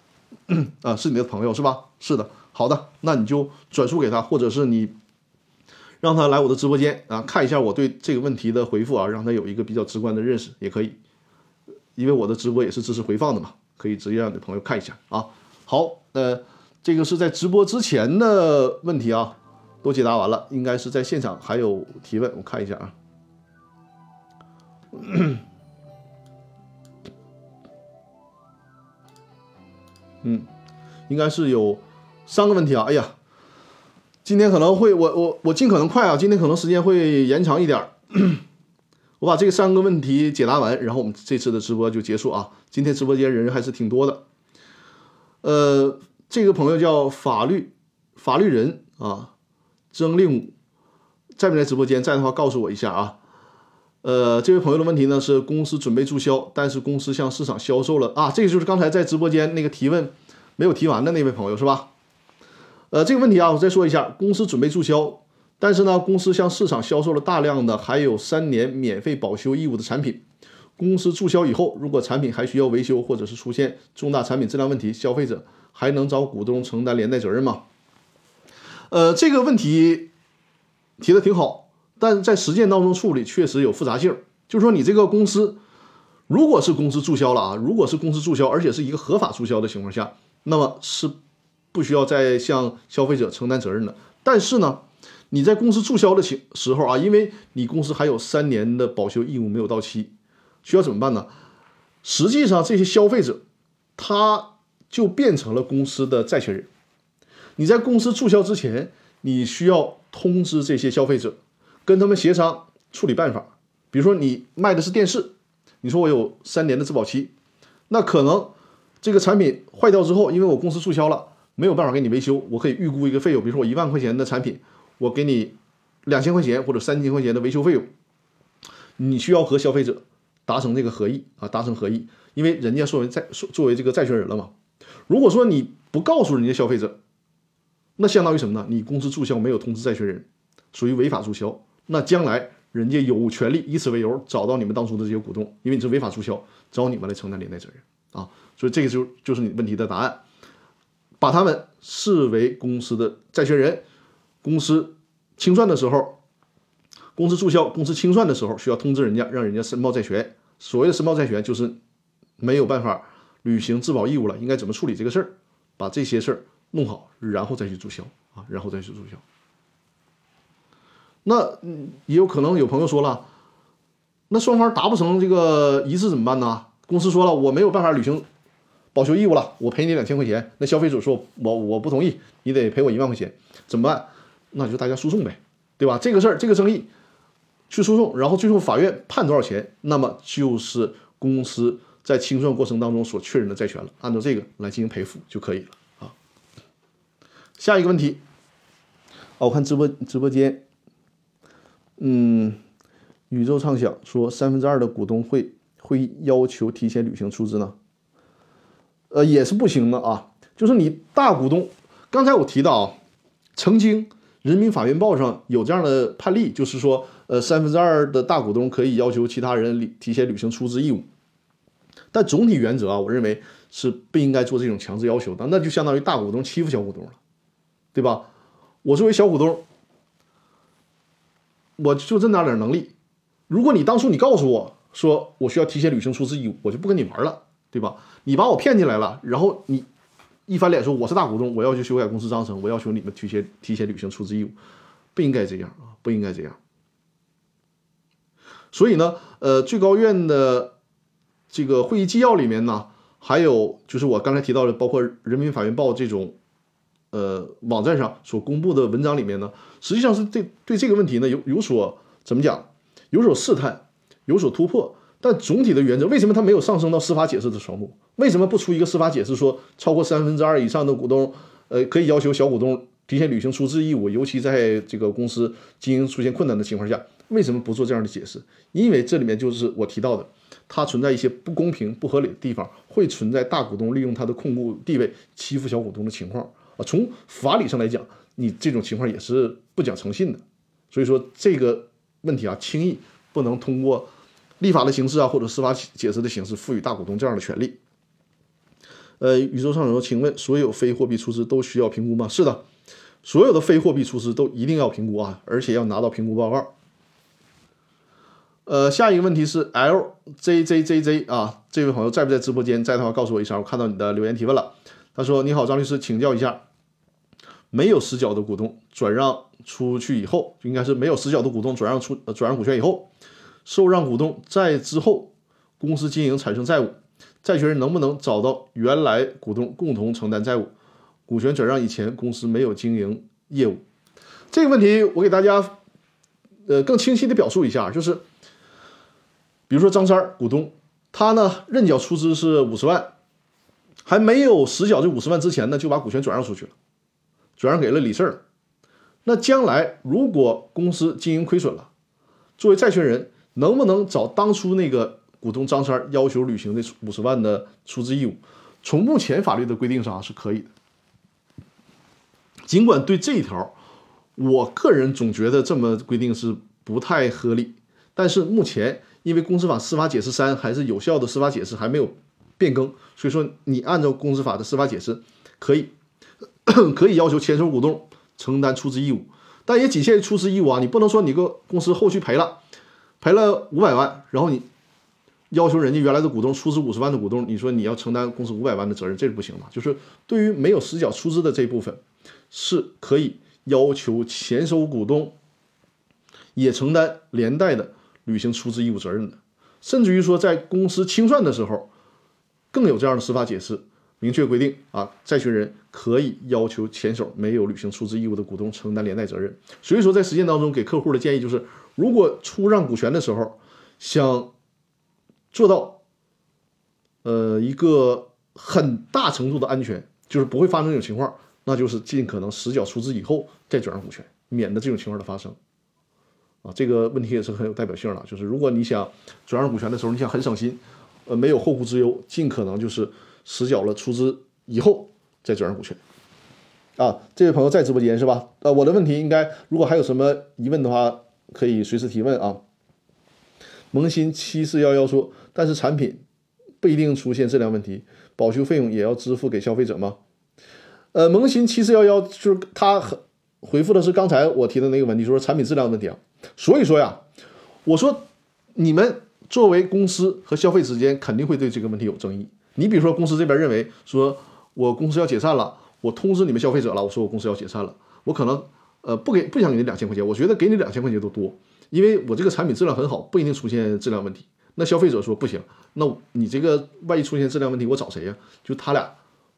啊，是你的朋友是吧？是的，好的，那你就转述给他，或者是你让他来我的直播间啊，看一下我对这个问题的回复啊，让他有一个比较直观的认识也可以。因为我的直播也是支持回放的嘛，可以直接让你朋友看一下啊。好，呃，这个是在直播之前的问题啊，都解答完了，应该是在现场还有提问，我看一下啊。嗯，应该是有三个问题啊。哎呀，今天可能会我我我尽可能快啊，今天可能时间会延长一点。我把这个三个问题解答完，然后我们这次的直播就结束啊。今天直播间人还是挺多的。呃，这个朋友叫法律法律人啊，曾令武，在不在直播间？在的话告诉我一下啊。呃，这位朋友的问题呢是公司准备注销，但是公司向市场销售了啊。这个就是刚才在直播间那个提问没有提完的那位朋友是吧？呃，这个问题啊，我再说一下，公司准备注销。但是呢，公司向市场销售了大量的还有三年免费保修义务的产品。公司注销以后，如果产品还需要维修，或者是出现重大产品质量问题，消费者还能找股东承担连带责任吗？呃，这个问题提的挺好，但在实践当中处理确实有复杂性。就是说，你这个公司如果是公司注销了啊，如果是公司注销，而且是一个合法注销的情况下，那么是不需要再向消费者承担责任的。但是呢？你在公司注销的情时候啊，因为你公司还有三年的保修义务没有到期，需要怎么办呢？实际上，这些消费者他就变成了公司的债权人。你在公司注销之前，你需要通知这些消费者，跟他们协商处理办法。比如说，你卖的是电视，你说我有三年的质保期，那可能这个产品坏掉之后，因为我公司注销了，没有办法给你维修，我可以预估一个费用，比如说我一万块钱的产品，我给你两千块钱或者三千块钱的维修费用，你需要和消费者达成这个合意啊，达成合意，因为人家作为债作为这个债权人了嘛。如果说你不告诉人家消费者，那相当于什么呢？你公司注销没有通知债权人，属于违法注销。那将来人家有权利以此为由找到你们当初的这些股东，因为你是违法注销，找你们来承担连带责任啊。所以这个就就是你问题的答案，把他们视为公司的债权人。公司清算的时候，公司注销、公司清算的时候需要通知人家，让人家申报债权。所谓的申报债权，就是没有办法。履行质保义务了，应该怎么处理这个事儿？把这些事儿弄好，然后再去注销啊，然后再去注销。那也有可能有朋友说了，那双方达不成这个一致怎么办呢？公司说了，我没有办法履行保修义务了，我赔你两千块钱。那消费者说，我我不同意，你得赔我一万块钱，怎么办？那就大家诉讼呗，对吧？这个事儿，这个争议去诉讼，然后最后法院判多少钱，那么就是公司。在清算过程当中所确认的债权了，按照这个来进行赔付就可以了啊。下一个问题，哦，我看直播直播间，嗯，宇宙畅想说三分之二的股东会会要求提前履行出资呢？呃，也是不行的啊。就是你大股东，刚才我提到啊，曾经人民法院报上有这样的判例，就是说，呃，三分之二的大股东可以要求其他人履提前履行出资义务。但总体原则啊，我认为是不应该做这种强制要求的，那就相当于大股东欺负小股东了，对吧？我作为小股东，我就这么点能力，如果你当初你告诉我说我需要提前履行出资义务，我就不跟你玩了，对吧？你把我骗进来了，然后你一翻脸说我是大股东，我要求修改公司章程，我要求你们提前提前履行出资义务，不应该这样啊，不应该这样。所以呢，呃，最高院的。这个会议纪要里面呢，还有就是我刚才提到的，包括人民法院报这种，呃，网站上所公布的文章里面呢，实际上是对对这个问题呢有有所怎么讲，有所试探，有所突破。但总体的原则，为什么它没有上升到司法解释的程度？为什么不出一个司法解释，说超过三分之二以上的股东，呃，可以要求小股东提前履行出资义务，尤其在这个公司经营出现困难的情况下，为什么不做这样的解释？因为这里面就是我提到的。它存在一些不公平、不合理的地方，会存在大股东利用他的控股地位欺负小股东的情况啊。从法理上来讲，你这种情况也是不讲诚信的。所以说这个问题啊，轻易不能通过立法的形式啊，或者司法解释的形式赋予大股东这样的权利。呃，宇宙上游，请问所有非货币出资都需要评估吗？是的，所有的非货币出资都一定要评估啊，而且要拿到评估报告。呃，下一个问题是 L J J J J 啊，这位朋友在不在直播间？在的话告诉我一声，我看到你的留言提问了。他说：“你好，张律师，请教一下，没有实缴的股东转让出去以后，就应该是没有实缴的股东转让出转让股权以后，受让股东在之后公司经营产生债务，债权人能不能找到原来股东共同承担债务？股权转让以前公司没有经营业务，这个问题我给大家呃更清晰的表述一下，就是。”比如说张三股东，他呢认缴出资是五十万，还没有实缴这五十万之前呢，就把股权转让出去了，转让给了李四儿。那将来如果公司经营亏损了，作为债权人，能不能找当初那个股东张三要求履行的五十万的出资义务？从目前法律的规定上是可以的。尽管对这一条，我个人总觉得这么规定是不太合理，但是目前。因为公司法司法解释三还是有效的司法解释还没有变更，所以说你按照公司法的司法解释可以 可以要求前手股东承担出资义务，但也仅限于出资义务啊，你不能说你个公司后续赔了赔了五百万，然后你要求人家原来的股东出资五十万的股东，你说你要承担公司五百万的责任，这是不行的。就是对于没有实缴出资的这一部分，是可以要求前手股东也承担连带的。履行出资义务责任的，甚至于说在公司清算的时候，更有这样的司法解释，明确规定啊，债权人可以要求前手没有履行出资义务的股东承担连带责任。所以说，在实践当中给客户的建议就是，如果出让股权的时候，想做到呃一个很大程度的安全，就是不会发生这种情况，那就是尽可能实缴出资以后再转让股权，免得这种情况的发生。啊，这个问题也是很有代表性的，就是如果你想转让股权的时候，你想很省心，呃，没有后顾之忧，尽可能就是实缴了出资以后再转让股权。啊，这位朋友在直播间是吧？呃，我的问题应该，如果还有什么疑问的话，可以随时提问啊。萌新七四幺幺说，但是产品不一定出现质量问题，保修费用也要支付给消费者吗？呃，萌新七四幺幺就是他回复的是刚才我提的那个问题，说产品质量问题啊。所以说呀，我说你们作为公司和消费之间肯定会对这个问题有争议。你比如说公司这边认为说我公司要解散了，我通知你们消费者了，我说我公司要解散了，我可能呃不给不想给你两千块钱，我觉得给你两千块钱都多，因为我这个产品质量很好，不一定出现质量问题。那消费者说不行，那你这个万一出现质量问题，我找谁呀？就他俩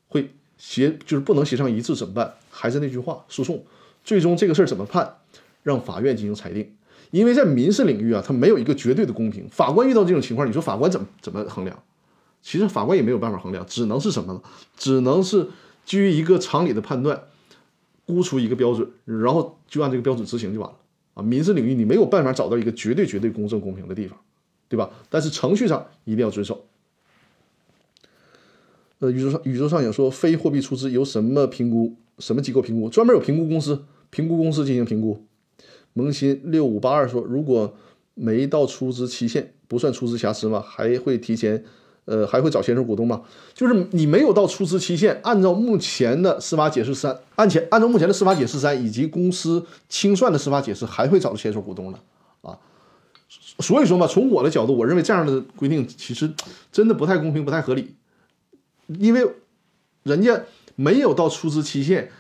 会协就是不能协商一致怎么办？还是那句话，诉讼，最终这个事儿怎么判？让法院进行裁定，因为在民事领域啊，它没有一个绝对的公平。法官遇到这种情况，你说法官怎么怎么衡量？其实法官也没有办法衡量，只能是什么呢？只能是基于一个常理的判断，估出一个标准，然后就按这个标准执行就完了啊。民事领域你没有办法找到一个绝对绝对公正公平的地方，对吧？但是程序上一定要遵守。呃，宇宙上宇宙上有说非货币出资由什么评估？什么机构评估？专门有评估公司，评估公司进行评估。萌新六五八二说：“如果没到出资期限，不算出资瑕疵吗？还会提前，呃，还会找牵手股东吗？就是你没有到出资期限，按照目前的司法解释三，按前按照目前的司法解释三以及公司清算的司法解释，还会找到牵手股东的啊。所以说嘛，从我的角度，我认为这样的规定其实真的不太公平，不太合理，因为人家没有到出资期限。”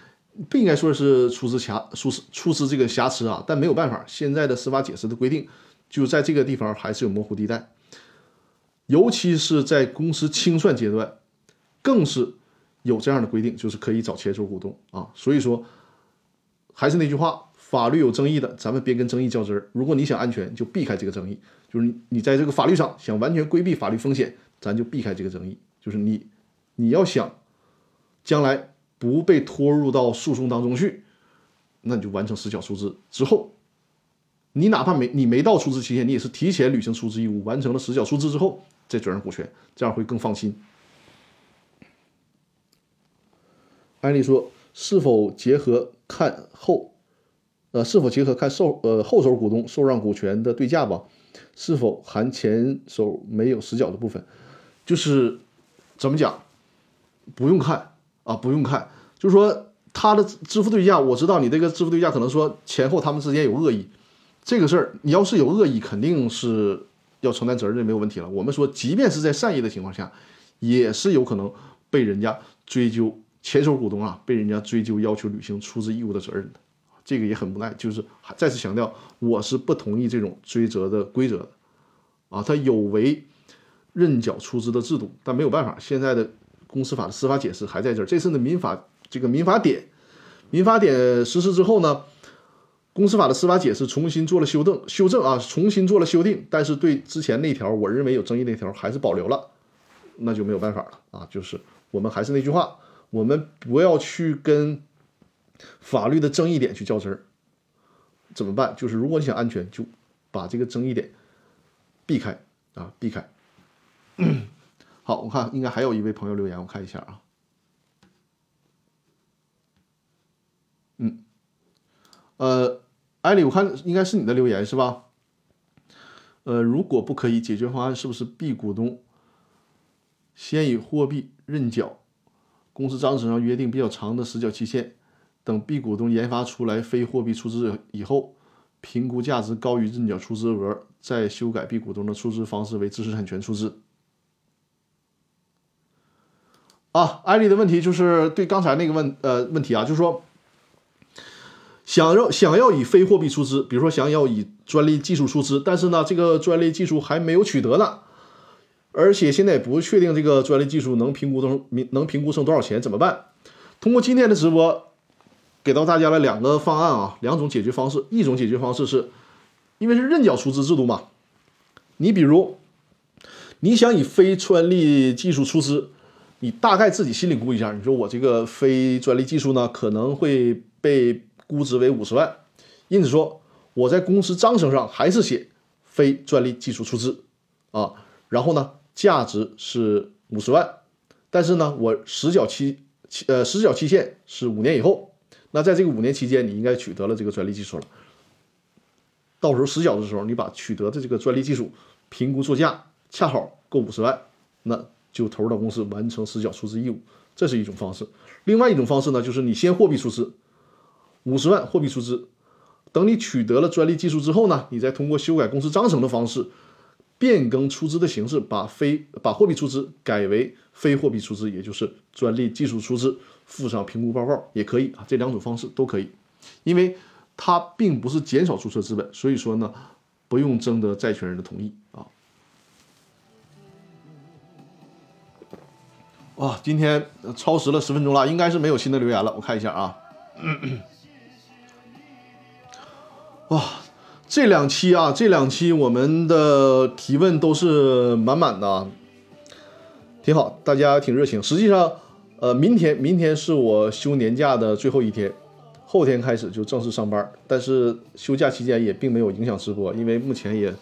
不应该说是出资瑕出资出资这个瑕疵啊，但没有办法，现在的司法解释的规定就在这个地方还是有模糊地带，尤其是在公司清算阶段，更是有这样的规定，就是可以找前手股东啊。所以说，还是那句话，法律有争议的，咱们别跟争议较真儿。如果你想安全，就避开这个争议，就是你你在这个法律上想完全规避法律风险，咱就避开这个争议。就是你你要想将来。不被拖入到诉讼当中去，那你就完成实缴出资之后，你哪怕没你没到出资期限，你也是提前履行出资义务，完成了实缴出资之后再转让股权，这样会更放心。按理说，是否结合看后，呃，是否结合看受呃后手股东受让股权的对价吧？是否含前手没有实缴的部分？就是怎么讲，不用看。啊，不用看，就是说他的支付对价，我知道你这个支付对价可能说前后他们之间有恶意，这个事儿你要是有恶意，肯定是要承担责任的，没有问题了。我们说，即便是在善意的情况下，也是有可能被人家追究前手股东啊，被人家追究要求履行出资义务的责任的，这个也很无奈。就是再次强调，我是不同意这种追责的规则的，啊，他有违认缴出资的制度，但没有办法，现在的。公司法的司法解释还在这儿。这次呢，民法这个民法典，民法典实施之后呢，公司法的司法解释重新做了修正，修正啊，重新做了修订。但是对之前那条我认为有争议那条还是保留了，那就没有办法了啊。就是我们还是那句话，我们不要去跟法律的争议点去较真儿。怎么办？就是如果你想安全，就把这个争议点避开啊，避开。好，我看应该还有一位朋友留言，我看一下啊。嗯，呃，艾丽，我看应该是你的留言是吧？呃，如果不可以，解决方案是不是 B 股东先以货币认缴，公司章程上约定比较长的实缴期限，等 B 股东研发出来非货币出资以后，评估价值高于认缴出资额，再修改 B 股东的出资方式为知识产权出资。啊，艾丽的问题就是对刚才那个问呃问题啊，就是说，想要想要以非货币出资，比如说想要以专利技术出资，但是呢，这个专利技术还没有取得呢，而且现在也不确定这个专利技术能评估成能评估成多少钱，怎么办？通过今天的直播，给到大家了两个方案啊，两种解决方式。一种解决方式是，因为是认缴出资制度嘛，你比如。你想以非专利技术出资，你大概自己心里估一下，你说我这个非专利技术呢可能会被估值为五十万，因此说我在公司章程上还是写非专利技术出资。啊，然后呢价值是五十万，但是呢我实缴期期呃实缴期限是五年以后，那在这个五年期间你应该取得了这个专利技术了，到时候实缴的时候你把取得的这个专利技术评估作价。恰好够五十万，那就投入到公司完成实缴出资义务，这是一种方式。另外一种方式呢，就是你先货币出资，五十万货币出资，等你取得了专利技术之后呢，你再通过修改公司章程的方式，变更出资的形式，把非把货币出资改为非货币出资，也就是专利技术出资，附上评估报告也可以啊，这两种方式都可以，因为它并不是减少注册资本，所以说呢，不用征得债权人的同意啊。哇，今天超时了十分钟了，应该是没有新的留言了。我看一下啊。哇，这两期啊，这两期我们的提问都是满满的，挺好，大家挺热情。实际上，呃，明天明天是我休年假的最后一天，后天开始就正式上班。但是休假期间也并没有影响直播，因为目前也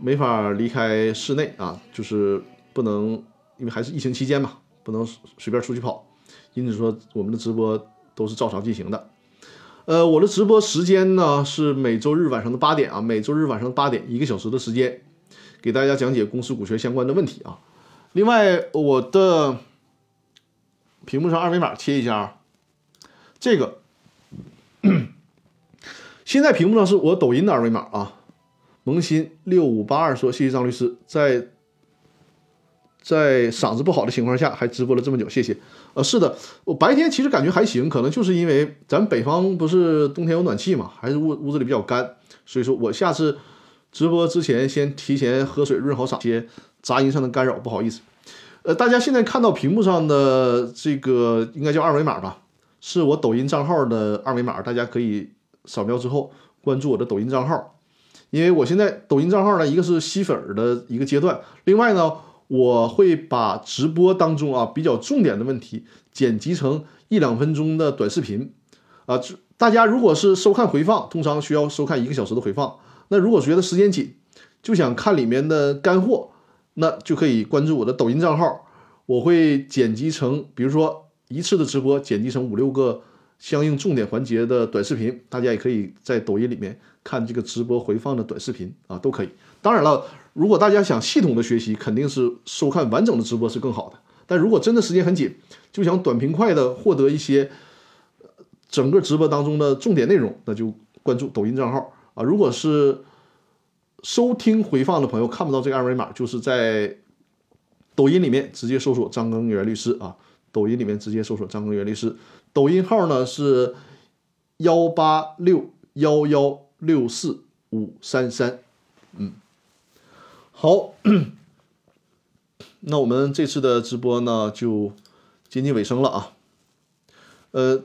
没法离开室内啊，就是不能。因为还是疫情期间嘛，不能随便出去跑，因此说我们的直播都是照常进行的。呃，我的直播时间呢是每周日晚上的八点啊，每周日晚上八点一个小时的时间，给大家讲解公司股权相关的问题啊。另外，我的屏幕上二维码切一下啊，这个现在屏幕上是我抖音的二维码啊。萌新六五八二说：“谢谢张律师在。”在嗓子不好的情况下还直播了这么久，谢谢。呃，是的，我白天其实感觉还行，可能就是因为咱北方不是冬天有暖气嘛，还是屋屋子里比较干，所以说我下次直播之前先提前喝水润好嗓，些杂音上的干扰，不好意思。呃，大家现在看到屏幕上的这个应该叫二维码吧，是我抖音账号的二维码，大家可以扫描之后关注我的抖音账号，因为我现在抖音账号呢，一个是吸粉的一个阶段，另外呢。我会把直播当中啊比较重点的问题剪辑成一两分钟的短视频，啊，大家如果是收看回放，通常需要收看一个小时的回放。那如果觉得时间紧，就想看里面的干货，那就可以关注我的抖音账号，我会剪辑成，比如说一次的直播剪辑成五六个相应重点环节的短视频，大家也可以在抖音里面看这个直播回放的短视频啊，都可以。当然了。如果大家想系统的学习，肯定是收看完整的直播是更好的。但如果真的时间很紧，就想短平快的获得一些整个直播当中的重点内容，那就关注抖音账号啊。如果是收听回放的朋友看不到这个二维码，就是在抖音里面直接搜索张根源律师啊。抖音里面直接搜索张根源律师，抖音号呢是幺八六幺幺六四五三三，嗯。好，那我们这次的直播呢就接近尾声了啊。呃，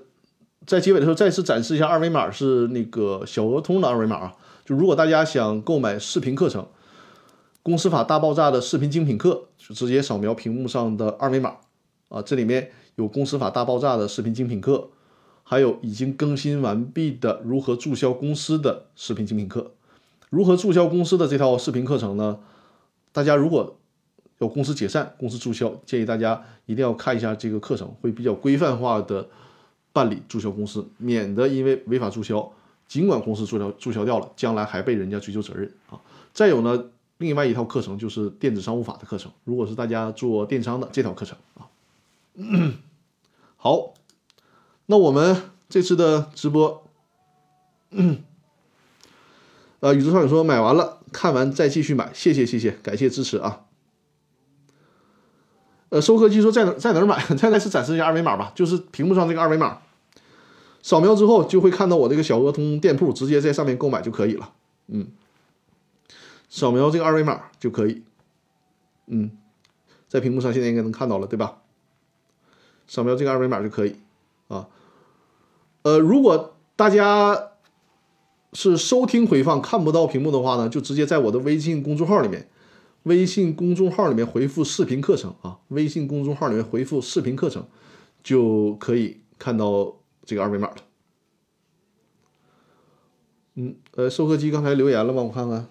在结尾的时候再次展示一下二维码，是那个小鹅通的二维码啊。就如果大家想购买视频课程《公司法大爆炸》的视频精品课，就直接扫描屏幕上的二维码啊。这里面有《公司法大爆炸》的视频精品课，还有已经更新完毕的如何注销公司的视频精品课。如何注销公司的这套视频课程呢？大家如果有公司解散、公司注销，建议大家一定要看一下这个课程，会比较规范化的办理注销公司，免得因为违法注销，尽管公司注销注销掉了，将来还被人家追究责任啊。再有呢，另外一套课程就是电子商务法的课程，如果是大家做电商的这套课程啊。好，那我们这次的直播，呃，宇宙少女说买完了。看完再继续买，谢谢谢谢，感谢支持啊！呃，收割机说在哪在哪儿买？再次展示一下二维码吧，就是屏幕上这个二维码，扫描之后就会看到我这个小鹅通店铺，直接在上面购买就可以了。嗯，扫描这个二维码就可以。嗯，在屏幕上现在应该能看到了，对吧？扫描这个二维码就可以啊。呃，如果大家。是收听回放看不到屏幕的话呢，就直接在我的微信公众号里面微信公众号里面回复“视频课程”啊，微信公众号里面回复“视频课程”，就可以看到这个二维码了。嗯，呃，收割机刚才留言了吗？我看看。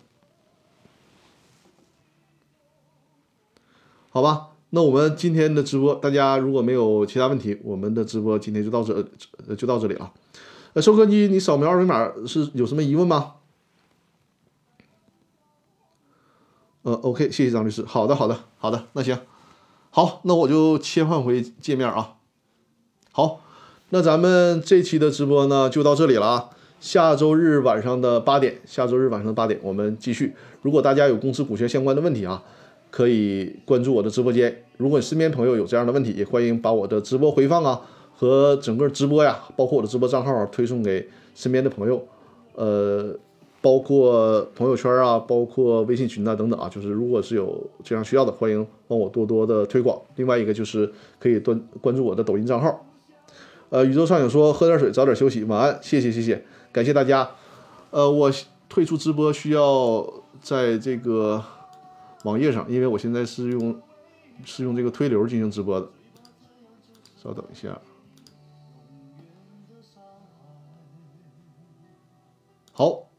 好吧，那我们今天的直播，大家如果没有其他问题，我们的直播今天就到这，就到这里了。呃，收割机，你扫描二维码是有什么疑问吗？呃，OK，谢谢张律师。好的，好的，好的，那行，好，那我就切换回界面啊。好，那咱们这期的直播呢就到这里了啊。下周日晚上的八点，下周日晚上的八点我们继续。如果大家有公司股权相关的问题啊，可以关注我的直播间。如果你身边朋友有这样的问题，也欢迎把我的直播回放啊和整个直播呀，包括我的直播账号推送给身边的朋友。呃。包括朋友圈啊，包括微信群啊等等啊，就是如果是有这样需要的，欢迎帮我多多的推广。另外一个就是可以关关注我的抖音账号。呃，宇宙上影说喝点水，早点休息，晚安，谢谢谢谢，感谢大家。呃，我退出直播需要在这个网页上，因为我现在是用是用这个推流进行直播的。稍等一下。好。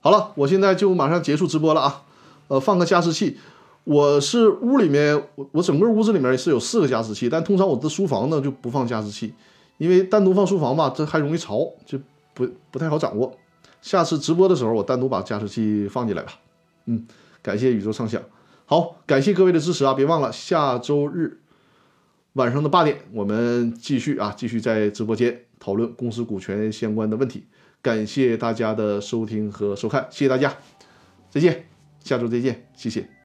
好了，我现在就马上结束直播了啊，呃，放个加湿器。我是屋里面，我我整个屋子里面是有四个加湿器，但通常我的书房呢就不放加湿器，因为单独放书房吧，这还容易潮，就不不太好掌握。下次直播的时候，我单独把加湿器放进来吧。嗯，感谢宇宙畅想，好，感谢各位的支持啊！别忘了下周日晚上的八点，我们继续啊，继续在直播间讨论公司股权相关的问题。感谢大家的收听和收看，谢谢大家，再见，下周再见，谢谢。